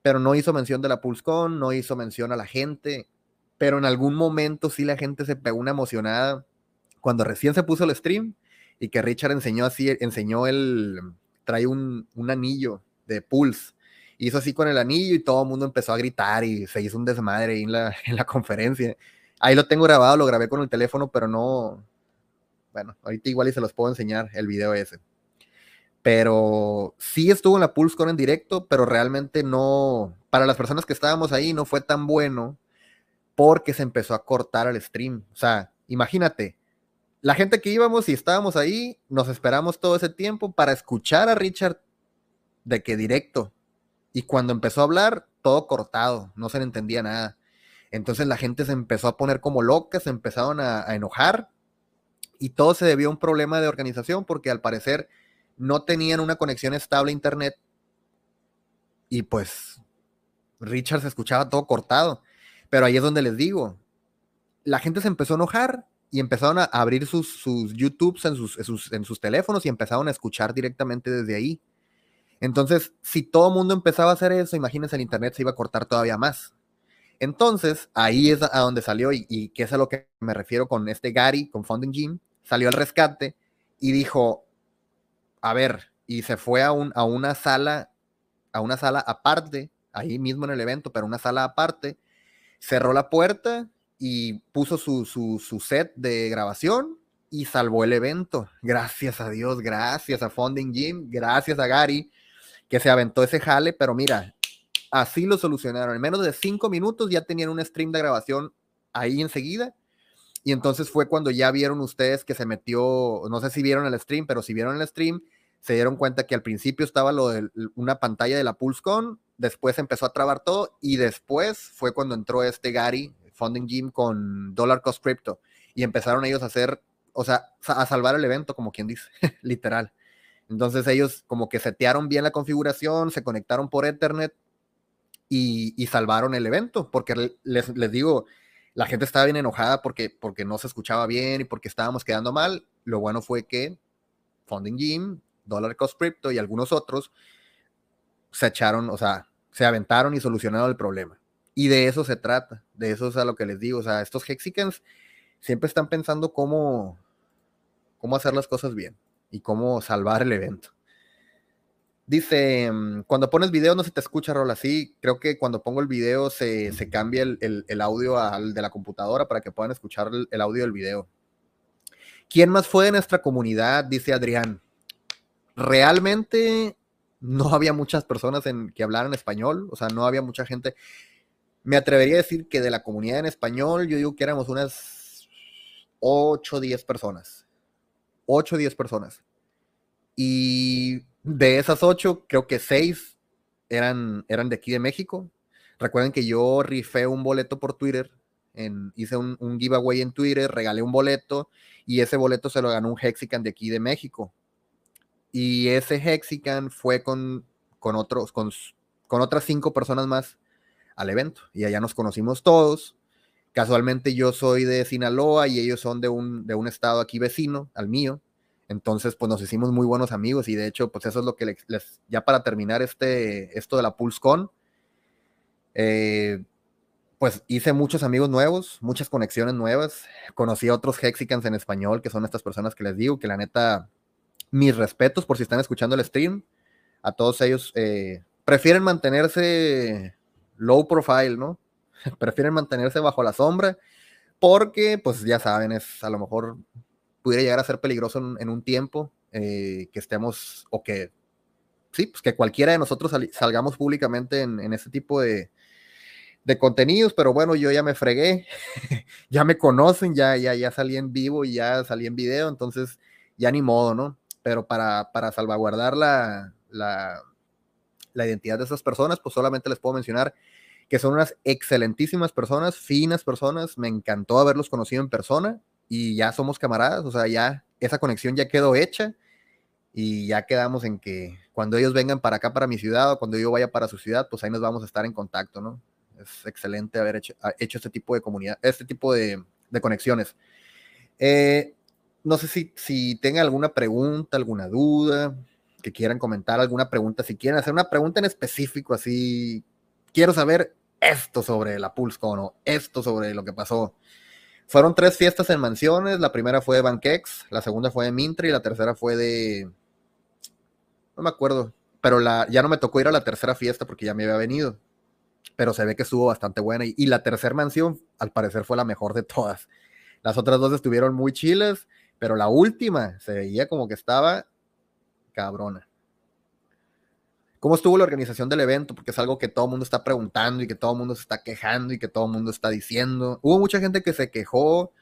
pero no hizo mención de la PulseCon, no hizo mención a la gente, pero en algún momento sí la gente se pegó una emocionada cuando recién se puso el stream y que Richard enseñó así, enseñó el, trae un, un anillo de Pulse. Hizo así con el anillo y todo el mundo empezó a gritar y se hizo un desmadre ahí en la, en la conferencia. Ahí lo tengo grabado, lo grabé con el teléfono, pero no. Bueno, ahorita igual y se los puedo enseñar el video ese. Pero sí estuvo en la PulseCon en directo, pero realmente no. Para las personas que estábamos ahí no fue tan bueno porque se empezó a cortar el stream. O sea, imagínate, la gente que íbamos y estábamos ahí, nos esperamos todo ese tiempo para escuchar a Richard de que directo. Y cuando empezó a hablar, todo cortado, no se le entendía nada. Entonces la gente se empezó a poner como loca, se empezaron a, enojar y todo se debió a un problema de organización porque al parecer no tenían una conexión estable a internet y pues Richard se escuchaba todo cortado. Pero ahí es donde les digo, la gente se empezó a enojar y empezaron a abrir sus, sus YouTubes en sus, en sus, en sus teléfonos y empezaron a escuchar directamente desde ahí. Entonces, si todo el mundo empezaba a hacer eso, imagínense, el Internet se iba a cortar todavía más. Entonces, ahí es a donde salió, y, y que es a lo que me refiero con este Gary, con Founding Gym, salió al rescate y dijo, a ver, y se fue a, un, a una sala, a una sala aparte, ahí mismo en el evento, pero una sala aparte, cerró la puerta y puso su, su, su set de grabación y salvó el evento. Gracias a Dios, gracias a Funding Jim, gracias a Gary, que se aventó ese jale, pero mira, así lo solucionaron. En menos de cinco minutos ya tenían un stream de grabación ahí enseguida. Y entonces fue cuando ya vieron ustedes que se metió, no sé si vieron el stream, pero si vieron el stream, se dieron cuenta que al principio estaba lo de una pantalla de la PulseCon, después empezó a trabar todo y después fue cuando entró este Gary, Funding Gym con Dollar Cost Crypto y empezaron ellos a hacer, o sea, a salvar el evento, como quien dice, literal. Entonces ellos como que setearon bien la configuración, se conectaron por Ethernet y, salvaron el evento, porque les, digo, la gente estaba bien enojada porque, porque no se escuchaba bien y porque estábamos quedando mal. Lo bueno fue que Funding Gym Dollar Cost Crypto y algunos otros se echaron, o sea, se aventaron y solucionaron el problema. Y de eso se trata, de eso es a lo que les digo. O sea, estos Hexicans siempre están pensando cómo, cómo hacer las cosas bien y cómo salvar el evento. Dice, mm, cuando pones video no se te escucha, Rol, así. Creo que cuando pongo el video se, cambia el, audio al de la computadora para que puedan escuchar el, el audio del video. ¿Quién más fue de nuestra comunidad? Dice Adrián realmente no había muchas personas en, que hablaran español, o sea, no había mucha gente. Me atrevería a decir que de la comunidad en español, yo digo que éramos unas 8 o 10 personas. 8 o 10 personas. Y de esas 8, creo que 6 eran, eran de aquí de México. Recuerden que yo rifé un boleto por Twitter, en, hice un, un, giveaway en Twitter, regalé un boleto y ese boleto se lo ganó un Hexican de aquí de México. Y ese Hexican fue con, con otros, con, con otras cinco personas más al evento. Y allá nos conocimos todos. Casualmente yo soy de Sinaloa y ellos son de un, de un estado aquí vecino, al mío. Entonces, pues nos hicimos muy buenos amigos y de hecho, pues eso es lo que les, ya para terminar este, esto de la PulseCon, eh, pues hice muchos amigos nuevos, muchas conexiones nuevas, conocí a otros Hexicans en español, que son estas personas que les digo, que la neta, mis respetos por si están escuchando el stream. A todos ellos eh, prefieren mantenerse low profile, ¿no? prefieren mantenerse bajo la sombra porque, pues ya saben, es a lo mejor pudiera llegar a ser peligroso en, un tiempo eh, que estemos o que, sí, pues que cualquiera de nosotros salgamos públicamente en, en ese tipo de, de contenidos, pero bueno, yo ya me fregué, ya me conocen, ya, ya, ya salí en vivo y ya salí en video, entonces ya ni modo, ¿no? pero para, para salvaguardar la, la, la, identidad de esas personas, pues solamente les puedo mencionar que son unas excelentísimas personas, finas personas, me encantó haberlos conocido en persona y ya somos camaradas, o sea, ya esa conexión ya quedó hecha y ya quedamos en que cuando ellos vengan para acá, para mi ciudad, o cuando yo vaya para su ciudad, pues ahí nos vamos a estar en contacto, ¿no? Es excelente haber hecho, hecho este tipo de comunidad, este tipo de, de conexiones. Eh, no sé si, si tengan alguna pregunta, alguna duda, que quieran comentar alguna pregunta, si quieren hacer una pregunta en específico, así, quiero saber esto sobre la PulseCon o esto sobre lo que pasó. Fueron tres fiestas en mansiones, la primera fue de Bankex, la segunda fue de Mintra y la tercera fue de... No me acuerdo, pero la, ya no me tocó ir a la tercera fiesta porque ya me había venido, pero se ve que estuvo bastante buena y, y la tercera mansión al parecer fue la mejor de todas. Las otras dos estuvieron muy chiles pero la última se veía como que estaba cabrona. ¿Cómo estuvo la organización del evento? Porque es algo que todo el mundo está preguntando y que todo el mundo se está quejando y que todo el mundo está diciendo. Hubo mucha gente que se quejó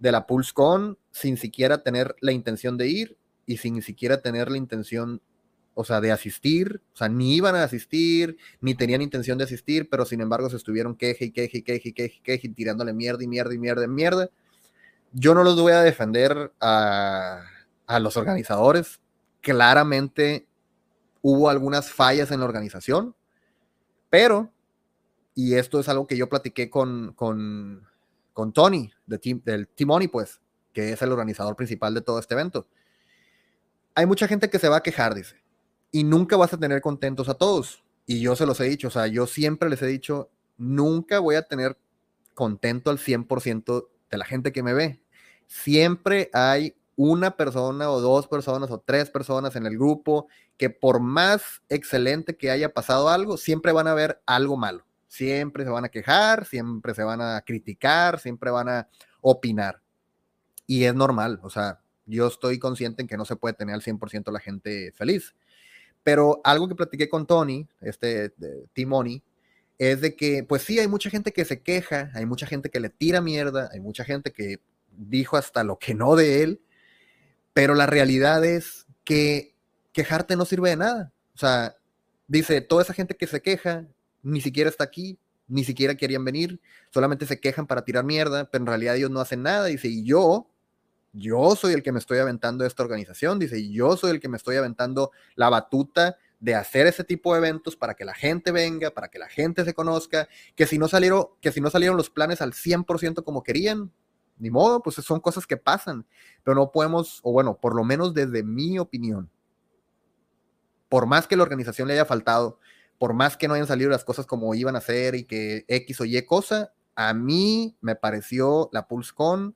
de la PulseCon sin siquiera tener la intención de ir y sin siquiera tener la intención, o sea, de asistir. O sea, ni iban a asistir, ni tenían intención de asistir, pero sin embargo se estuvieron queje y queje y queje y queje y queje tirándole mierda y mierda y mierda y mierda yo no los voy a defender a, los organizadores. Claramente hubo algunas fallas en la organización, pero, y esto es algo que yo platiqué con, con, Tony, de team, del Timoni, pues, que es el organizador principal de todo este evento. Hay mucha gente que se va a quejar, dice, y nunca vas a tener contentos a todos. Y yo se los he dicho, o sea, yo siempre les he dicho, nunca voy a tener contento al 100% de la gente que me ve. Siempre hay una persona o dos personas o tres personas en el grupo que por más excelente que haya pasado algo, siempre van a ver algo malo. Siempre se van a quejar, siempre se van a criticar, siempre van a opinar. Y es normal, o sea, yo estoy consciente en que no se puede tener al 100% la gente feliz. Pero algo que platiqué con Tony, este Timoni, es de que, pues sí, hay mucha gente que se queja, hay mucha gente que le tira mierda, hay mucha gente que dijo hasta lo que no de él, pero la realidad es que quejarte no sirve de nada. O sea, dice, toda esa gente que se queja ni siquiera está aquí, ni siquiera querían venir, solamente se quejan para tirar mierda, pero en realidad ellos no hacen nada. Dice, y yo, yo soy el que me estoy aventando esta organización, dice, yo soy el que me estoy aventando la batuta de hacer ese tipo de eventos para que la gente venga, para que la gente se conozca, que si no salieron, que si no salieron los planes al 100% como querían, ni modo, pues son cosas que pasan, pero no podemos, o bueno, por lo menos desde mi opinión, por más que la organización le haya faltado, por más que no hayan salido las cosas como iban a ser y que X o Y cosa, a mí me pareció la PulseCon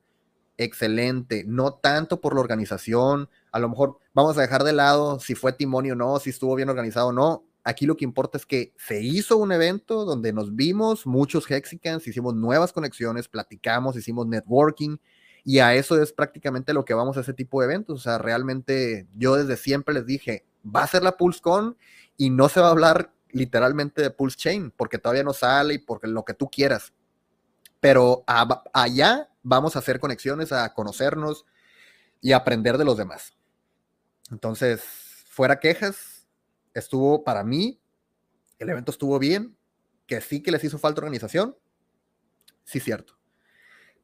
excelente, no tanto por la organización, a lo mejor vamos a dejar de lado si fue timonio o no, si estuvo bien organizado o no, aquí lo que importa es que se hizo un evento donde nos vimos muchos Hexicans, hicimos nuevas conexiones, platicamos, hicimos networking y a eso es prácticamente lo que vamos a ese tipo de eventos. O sea, realmente yo desde siempre les dije, va a ser la PulseCon y no se va a hablar literalmente de Pulse Chain porque todavía no sale y porque lo que tú quieras. Pero allá vamos a hacer conexiones, a conocernos y aprender de los demás. Entonces, fuera quejas, estuvo para mí, el evento estuvo bien, que sí que les hizo falta organización, sí cierto,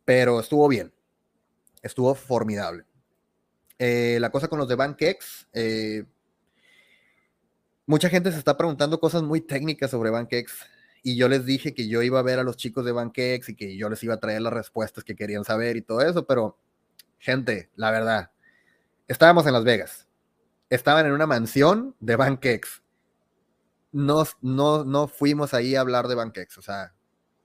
pero estuvo bien, estuvo formidable. Eh, la cosa con los de BankX, eh, mucha gente se está preguntando cosas muy técnicas sobre BankX y yo les dije que yo iba a ver a los chicos de BankX y que yo les iba a traer las respuestas que querían saber y todo eso, pero gente, la verdad, estábamos en Las Vegas estaban en una mansión de Bankex. No, no, no fuimos ahí a hablar de Bankex, o sea,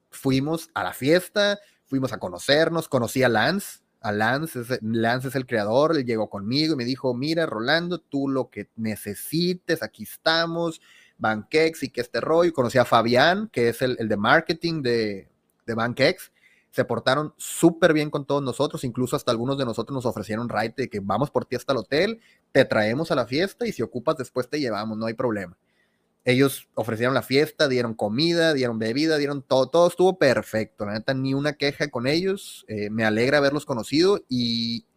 fuimos a la fiesta, fuimos a conocernos, conocí a Lance, a Lance, es, Lance el creador, él llegó conmigo y me dijo, mira, Rolando, tú lo que necesites, aquí estamos, Bankex y que este rollo, conocí a Fabián, que es el, el de marketing de, de Bankex, se portaron súper bien con todos nosotros, incluso hasta algunos de nosotros nos ofrecieron ride de que vamos por ti hasta el hotel, te traemos a la fiesta y si ocupas después te llevamos, no hay problema. Ellos ofrecieron la fiesta, dieron comida, dieron bebida, dieron todo, todo estuvo perfecto, la neta, ni una queja con ellos, eh, me alegra haberlos conocido y,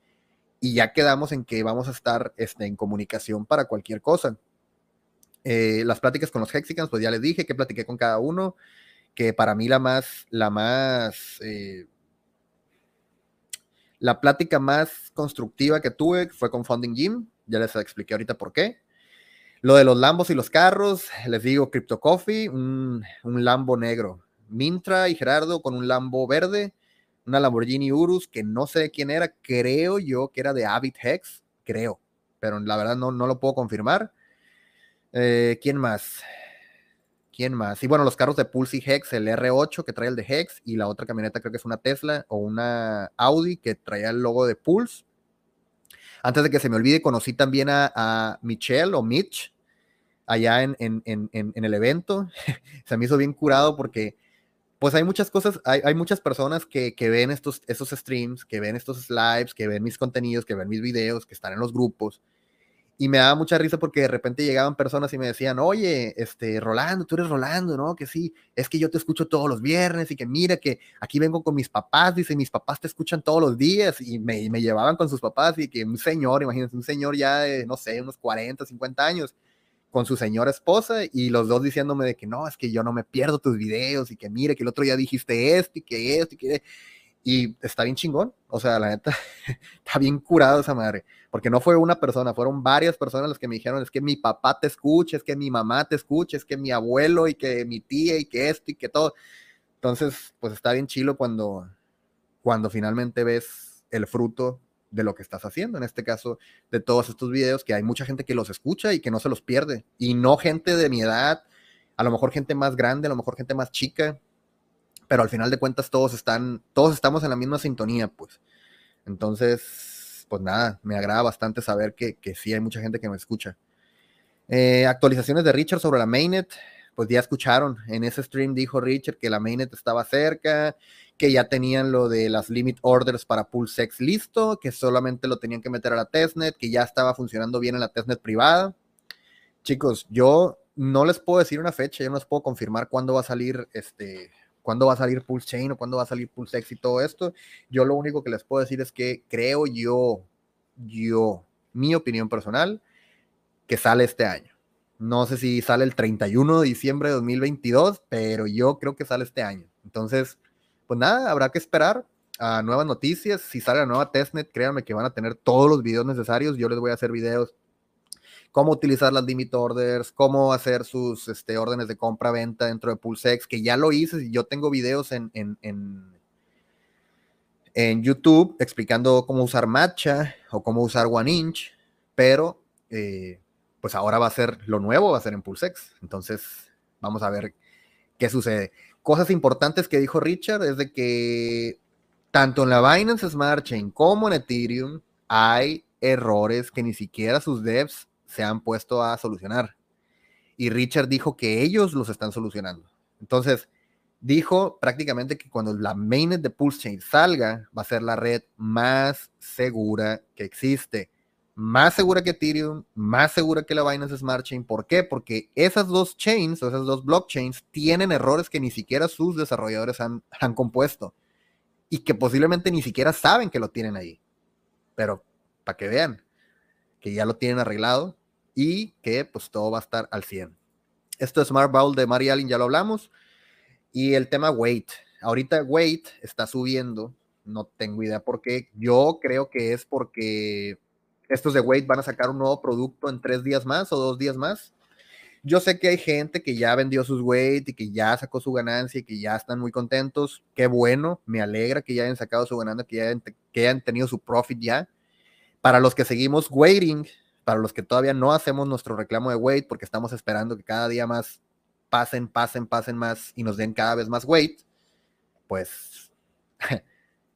ya quedamos en que vamos a estar este, en comunicación para cualquier cosa. Eh, las pláticas con los Hexicans, pues ya les dije que platiqué con cada uno que para mí la más, la más, eh, la plática más constructiva que tuve fue con Funding Gym, ya les expliqué ahorita por qué. Lo de los Lambos y los carros, les digo Crypto Coffee, un, un Lambo negro. Mintra y Gerardo con un Lambo verde, una Lamborghini Urus que no sé quién era, creo yo que era de Avid Hex, creo, pero la verdad no, no lo puedo confirmar. Eh, ¿Quién más? ¿Quién más? Y bueno, los carros de Pulse y Hex, el R8 que trae el de Hex y la otra camioneta creo que es una Tesla o una Audi que traía el logo de Pulse. Antes de que se me olvide, conocí también a, Michelle o Mitch allá en, el evento. se me hizo bien curado porque pues hay muchas cosas, hay, muchas personas que, ven estos, estos streams, que ven estos lives, que ven mis contenidos, que ven mis videos, que están en los grupos y me daba mucha risa porque de repente llegaban personas y me decían, oye, este, Rolando, tú eres Rolando, ¿no? Que sí, es que yo te escucho todos los viernes y que mira que aquí vengo con mis papás, dice, mis papás te escuchan todos los días y me, me llevaban con sus papás y que un señor, imagínense, un señor ya de, no sé, unos 40, 50 años, con su señora esposa y los dos diciéndome de que no, es que yo no me pierdo tus videos y que mire que el otro día dijiste esto y que esto y que... Y está bien chingón, o sea, la neta, está bien curado esa madre porque no fue una persona, fueron varias personas las que me dijeron, es que mi papá te escucha, es que mi mamá te escucha, es que mi abuelo y que mi tía y que esto y que todo. Entonces, pues está bien chilo cuando, cuando finalmente ves el fruto de lo que estás haciendo, en este caso de todos estos videos, que hay mucha gente que los escucha y que no se los pierde, y no gente de mi edad, a lo mejor gente más grande, a lo mejor gente más chica, pero al final de cuentas todos están, todos estamos en la misma sintonía, pues. Entonces, pues nada, me agrada bastante saber que, que sí hay mucha gente que me escucha. Eh, actualizaciones de Richard sobre la mainnet. pues ya escucharon, en ese stream dijo Richard que la mainnet estaba cerca, que ya tenían lo de las limit orders para PulseX listo, que solamente lo tenían que meter a la testnet, que ya estaba funcionando bien en la testnet privada. Chicos, yo no les puedo decir una fecha, yo no les puedo confirmar cuándo va a salir este cuándo va a salir Pulse Chain o cuándo va a salir PulseX y todo esto. Yo lo único que les puedo decir es que creo yo, yo, mi opinión personal, que sale este año. No sé si sale el 31 de diciembre de 2022, pero yo creo que sale este año. Entonces, pues nada, habrá que esperar a nuevas noticias. Si sale la nueva testnet, créanme que van a tener todos los videos necesarios. Yo les voy a hacer videos cómo utilizar las limit orders, cómo hacer sus este, órdenes de compra-venta dentro de PulseX, que ya lo hice, y yo tengo videos en, en, en, YouTube explicando cómo usar Matcha o cómo usar One Inch, pero eh, pues ahora va a ser lo nuevo, va a ser en PulseX. Entonces, vamos a ver qué sucede. Cosas importantes que dijo Richard es de que tanto en la Binance Smart Chain como en Ethereum hay errores que ni siquiera sus devs se han puesto a solucionar. Y Richard dijo que ellos los están solucionando. Entonces, dijo prácticamente que cuando la mainnet de Pulse Chain salga, va a ser la red más segura que existe. Más segura que Ethereum, más segura que la Binance Smart Chain. ¿Por qué? Porque esas dos chains, esas dos blockchains, tienen errores que ni siquiera sus desarrolladores han, han compuesto. Y que posiblemente ni siquiera saben que lo tienen ahí. Pero para que vean, que ya lo tienen arreglado y que pues todo va a estar al 100. Esto es Smart Bowl de Mary Allen, ya lo hablamos. Y el tema weight. Ahorita weight está subiendo, no tengo idea por qué. Yo creo que es porque estos de weight van a sacar un nuevo producto en tres días más o dos días más. Yo sé que hay gente que ya vendió sus weight y que ya sacó su ganancia y que ya están muy contentos. Qué bueno, me alegra que ya hayan sacado su ganancia, que, ya que hayan tenido su profit ya. Para los que seguimos waiting, para los que todavía no hacemos nuestro reclamo de wait, porque estamos esperando que cada día más pasen, pasen, pasen más y nos den cada vez más wait, pues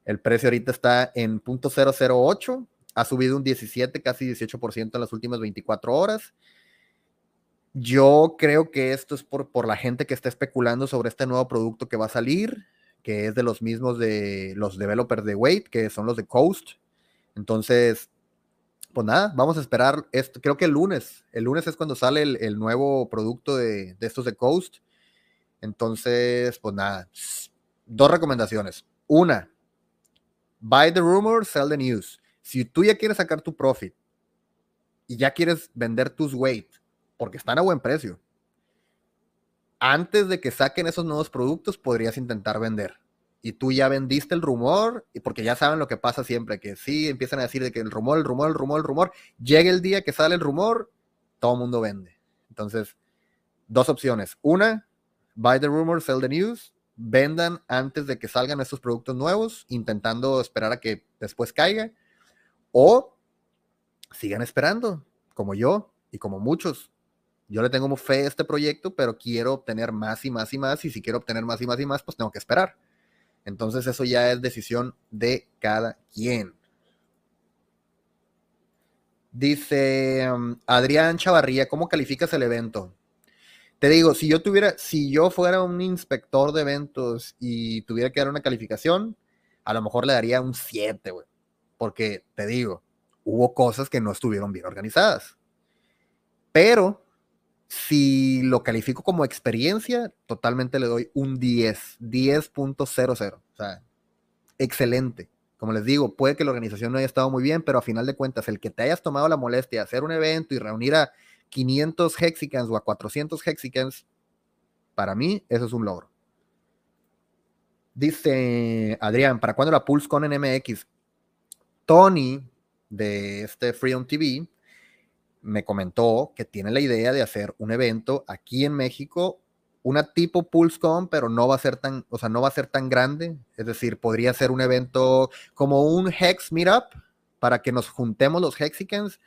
el precio ahorita está en .008, ha subido un 17, casi 18% en las últimas 24 horas. Yo creo que esto es por, por la gente que está especulando sobre este nuevo producto que va a salir, que es de los mismos de los developers de Wait, que son los de Coast. Entonces, pues nada, vamos a esperar esto. Creo que el lunes, el lunes es cuando sale el, nuevo producto de, estos de Coast. Entonces, pues nada, dos recomendaciones. Una, buy the rumor, sell the news. Si tú ya quieres sacar tu profit y ya quieres vender tus weight porque están a buen precio, antes de que saquen esos nuevos productos, podrías intentar vender y tú ya vendiste el rumor, y porque ya saben lo que pasa siempre, que sí empiezan a decir de que el rumor, el rumor, el rumor, el rumor, llega el día que sale el rumor, todo el mundo vende. Entonces, dos opciones. Una, buy the rumor, sell the news, vendan antes de que salgan estos productos nuevos, intentando esperar a que después caiga, o sigan esperando, como yo y como muchos. Yo le tengo fe a este proyecto, pero quiero obtener más y más y más, y si quiero obtener más y más y más, pues tengo que esperar. Entonces eso ya es decisión de cada quien. Dice um, Adrián Chavarría, ¿cómo calificas el evento? Te digo, si yo tuviera, si yo fuera un inspector de eventos y tuviera que dar una calificación, a lo mejor le daría un 7, güey. Porque te digo, hubo cosas que no estuvieron bien organizadas. Pero si lo califico como experiencia, totalmente le doy un 10, 10.00. O sea, excelente. Como les digo, puede que la organización no haya estado muy bien, pero a final de cuentas, el que te hayas tomado la molestia de hacer un evento y reunir a 500 hexicans o a 400 hexicans, para mí eso es un logro. Dice Adrián, ¿para cuándo la Pulse con NMX? Tony de este Freedom TV me comentó que tiene la idea de hacer un evento aquí en México, una tipo PulseCon, pero no va a ser tan, o sea, no va a ser tan grande. Es decir, podría ser un evento como un Hex Meetup para que nos juntemos los Hexicans,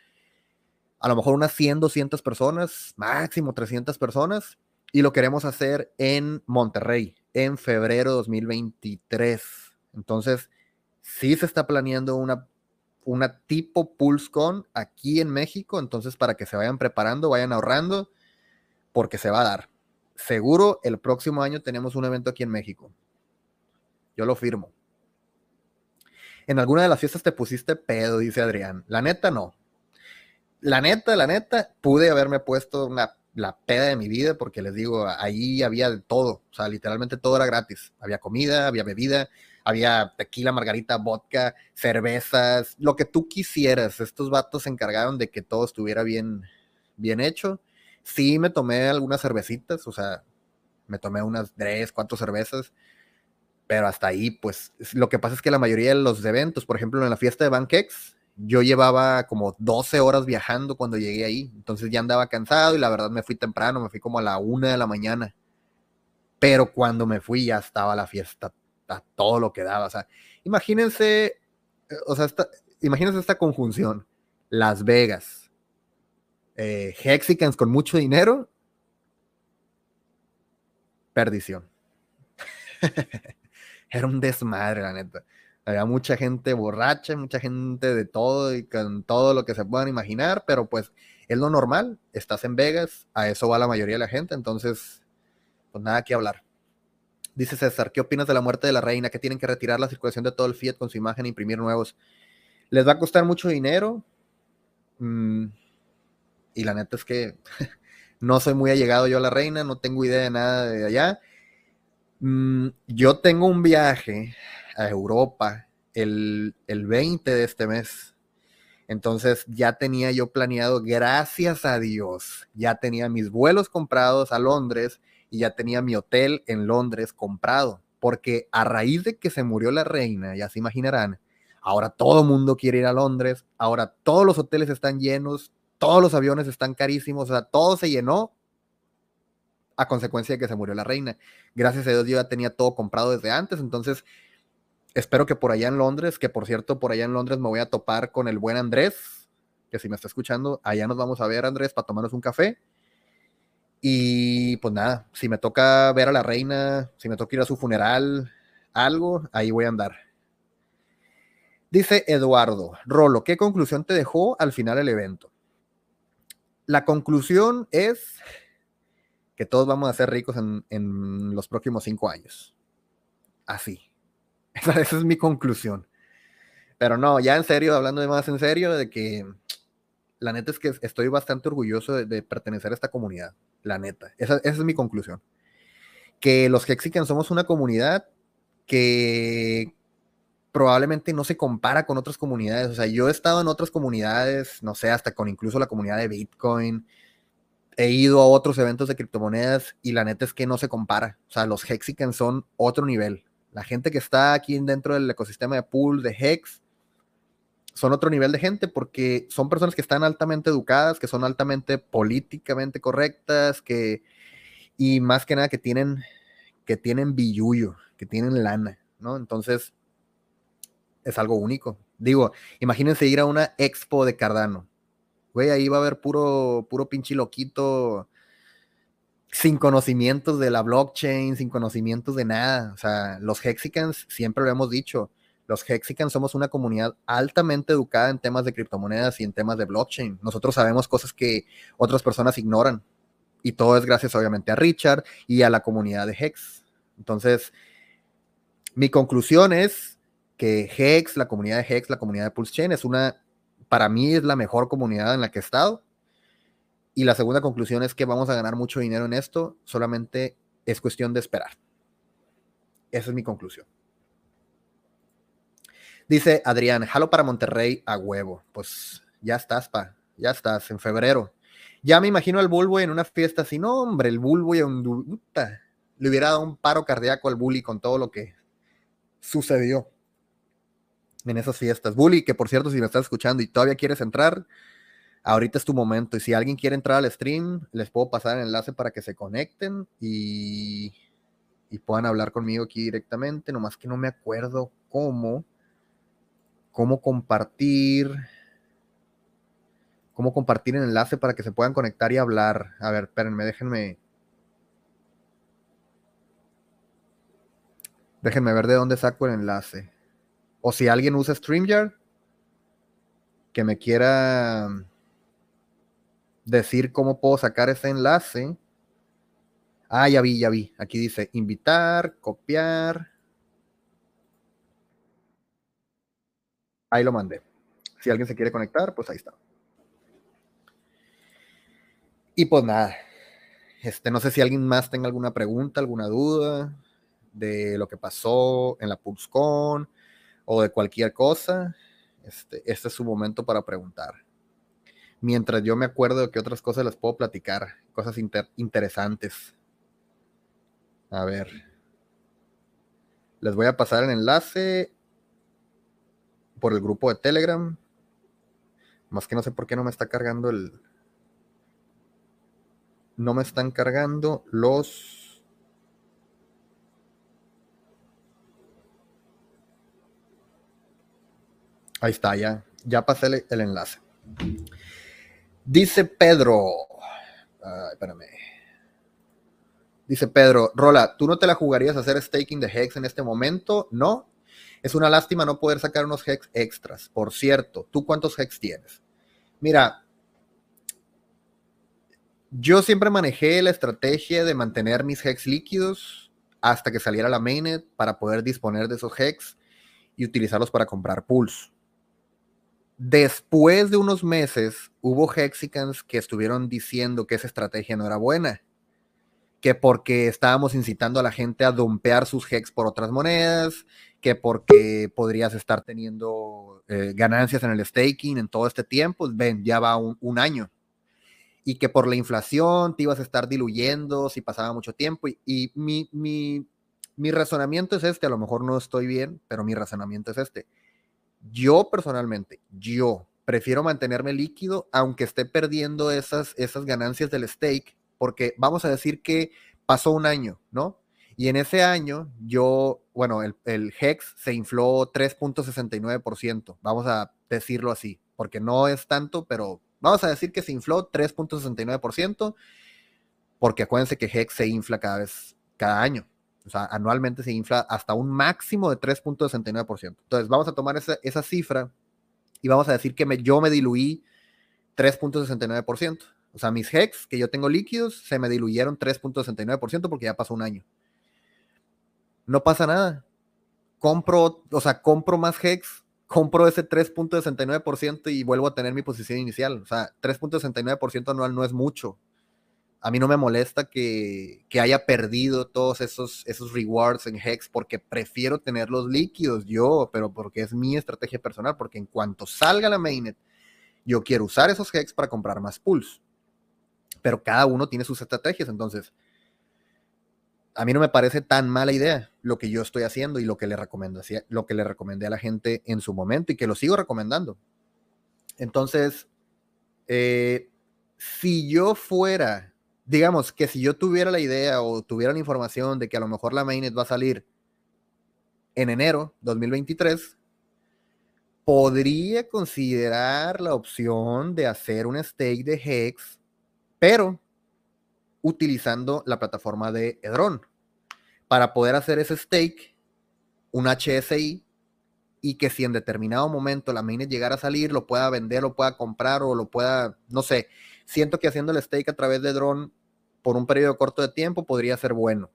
a lo mejor unas 100, 200 personas, máximo 300 personas, y lo queremos hacer en Monterrey en febrero de 2023. Entonces, sí se está planeando una una tipo PulseCon aquí en México, entonces para que se vayan preparando, vayan ahorrando, porque se va a dar. seguro el próximo año tenemos un evento aquí en México. Yo lo firmo. En alguna de las fiestas te pusiste pedo, dice Adrián. La neta, no. La neta, la neta, pude haberme puesto una, la peda de mi vida porque les digo, ahí había de todo. O sea, literalmente todo era gratis. Había comida, había bebida, había tequila, margarita, vodka, cervezas, lo que tú quisieras. Estos vatos se encargaron de que todo estuviera bien, bien hecho. Sí me tomé algunas cervecitas, o sea, me tomé unas tres, cuatro cervezas, pero hasta ahí, pues, lo que pasa es que la mayoría de los eventos, por ejemplo, en la fiesta de Bankex, yo llevaba como 12 horas viajando cuando llegué ahí, entonces ya andaba cansado y la verdad me fui temprano, me fui como a la una de la mañana, pero cuando me fui ya estaba la fiesta a todo lo que daba, o sea, imagínense, eh, o sea, imagínense esta conjunción, Las Vegas, eh, Hexicans con mucho dinero, perdición. Era un desmadre, la neta. Había mucha gente borracha, mucha gente de todo y con todo lo que se puedan imaginar, pero pues es lo normal. Estás en Vegas, a eso va la mayoría de la gente, entonces, pues nada que hablar. Dice César, ¿qué opinas de la muerte de la reina? Que tienen que retirar la circulación de todo el Fiat con su imagen e imprimir nuevos. Les va a costar mucho dinero. Mm, y la neta es que no soy muy allegado yo a la reina, no tengo idea de nada de allá. Mm, yo tengo un viaje a Europa el, el 20 de este mes. Entonces ya tenía yo planeado, gracias a Dios, ya tenía mis vuelos comprados a Londres y ya tenía mi hotel en Londres comprado. Porque a raíz de que se murió la reina, ya se imaginarán, ahora todo el mundo quiere ir a Londres, ahora todos los hoteles están llenos, todos los aviones están carísimos, o sea, todo se llenó a consecuencia de que se murió la reina. Gracias a Dios yo ya tenía todo comprado desde antes, entonces espero que por allá en Londres, que por cierto, por allá en Londres me voy a topar con el buen Andrés, que si me está escuchando, allá nos vamos a ver, Andrés, para tomarnos un café. Y pues nada, si me toca ver a la reina, si me toca ir a su funeral, algo, ahí voy a andar. Dice Eduardo, Rolo, ¿qué conclusión te dejó al final el evento? la conclusión es que todos vamos a ser ricos en, los próximos cinco años. Así. Esa, es mi conclusión. Pero no, ya en serio, hablando de más en serio, de que la neta es que estoy bastante orgulloso de, pertenecer a esta comunidad. La neta. Esa, es mi conclusión. Que los Hexicans somos una comunidad que probablemente no se compara con otras comunidades. O sea, yo he estado en otras comunidades, no sé, hasta con incluso la comunidad de Bitcoin. He ido a otros eventos de criptomonedas y la neta es que no se compara. O sea, los Hexicans son otro nivel. La gente que está aquí dentro del ecosistema de pool, de Hex, son otro nivel de gente porque son personas que están altamente educadas, que son altamente políticamente correctas, que, y más que nada que tienen, que tienen billuyo, que tienen lana, ¿no? Entonces, es algo único. Digo, imagínense ir a una expo de Cardano. Güey, ahí va a haber puro, puro pinche loquito sin conocimientos de la blockchain, sin conocimientos de nada. O sea, los Hexicans, siempre lo hemos dicho, los Hexicans somos una comunidad altamente educada en temas de criptomonedas y en temas de blockchain. Nosotros sabemos cosas que otras personas ignoran. Y todo es gracias, obviamente, a Richard y a la comunidad de Hex. Entonces, mi conclusión es, que Hex, la comunidad de Hex, la comunidad de Pulse Chain, es una, para mí es la mejor comunidad en la que he estado. Y la segunda conclusión es que vamos a ganar mucho dinero en esto, solamente es cuestión de esperar. Esa es mi conclusión. Dice Adrián, jalo para Monterrey a huevo. Pues ya estás, pa, ya estás, en febrero. Ya me imagino al Bulbo en una fiesta así, no, hombre, el Bulbo y un, le hubiera dado un paro cardíaco al Bully con todo lo que sucedió en esas fiestas. Bully, que por cierto, si me estás escuchando y todavía quieres entrar, ahorita es tu momento. Y si alguien quiere entrar al stream, les puedo pasar el enlace para que se conecten y, y puedan hablar conmigo aquí directamente. Nomás que no me acuerdo cómo, cómo compartir, cómo compartir el enlace para que se puedan conectar y hablar. A ver, espérenme, déjenme. Déjenme ver de dónde saco el enlace. O si alguien usa StreamYard, que me quiera decir cómo puedo sacar ese enlace. Ah, ya vi, ya vi. Aquí dice invitar, copiar. Ahí lo mandé. Si alguien se quiere conectar, pues ahí está. Y pues nada. Este, no sé si alguien más tenga alguna pregunta, alguna duda de lo que pasó en la PulseCon o de cualquier cosa. Este, este es su momento para preguntar. Mientras yo me acuerdo de qué otras cosas les puedo platicar, cosas interesantes. A ver. Les voy a pasar el enlace por el grupo de Telegram. Más que no sé por qué no me está cargando el. No me están cargando los. Ahí está, ya. Ya pasé el, enlace. Dice Pedro. espérame. Dice Pedro, Rola, ¿tú no te la jugarías a hacer staking de Hex en este momento? No. Es una lástima no poder sacar unos Hex extras. Por cierto, ¿tú cuántos Hex tienes? Mira, yo siempre manejé la estrategia de mantener mis Hex líquidos hasta que saliera la mainnet para poder disponer de esos Hex y utilizarlos para comprar pools. Después de unos meses, hubo Hexicans que estuvieron diciendo que esa estrategia no era buena que porque estábamos incitando a la gente a dumpear sus hex por otras monedas, que porque podrías estar teniendo eh, ganancias en el staking en todo este tiempo, ven, ya va un, año. Y que por la inflación te ibas a estar diluyendo si pasaba mucho tiempo. Y, mi, mi, mi razonamiento es este, a lo mejor no estoy bien, pero mi razonamiento es este. Yo personalmente, yo prefiero mantenerme líquido aunque esté perdiendo esas, esas ganancias del stake porque vamos a decir que pasó un año, ¿no? Y en ese año yo, bueno, el, el HEX se infló 3.69%, vamos a decirlo así, porque no es tanto, pero vamos a decir que se infló 3.69%, porque acuérdense que HEX se infla cada vez, cada año. O sea, anualmente se infla hasta un máximo de 3.69%. Entonces, vamos a tomar esa, esa cifra y vamos a decir que me, yo me diluí 3.69%. O sea, mis hex que yo tengo líquidos se me diluyeron 3.69% porque ya pasó un año. No pasa nada. Compro, o sea, compro más hex, compro ese 3.69% y vuelvo a tener mi posición inicial. O sea, 3.69% anual no es mucho. A mí no me molesta que, que, haya perdido todos esos, esos rewards en Hex porque prefiero tener los líquidos yo, pero porque es mi estrategia personal, porque en cuanto salga la mainnet, yo quiero usar esos Hex para comprar más pools pero cada uno tiene sus estrategias, entonces a mí no me parece tan mala idea lo que yo estoy haciendo y lo que le recomiendo, lo que le recomendé a la gente en su momento y que lo sigo recomendando. Entonces, eh, si yo fuera, digamos que si yo tuviera la idea o tuviera la información de que a lo mejor la mainnet va a salir en enero 2023, podría considerar la opción de hacer un stake de Hex pero utilizando la plataforma de Edron para poder hacer ese stake, un HSI, y que si en determinado momento la mainnet llegara a salir, lo pueda vender, lo pueda comprar o lo pueda, no sé, siento que haciendo el stake a través de Edron por un periodo corto de tiempo podría ser bueno.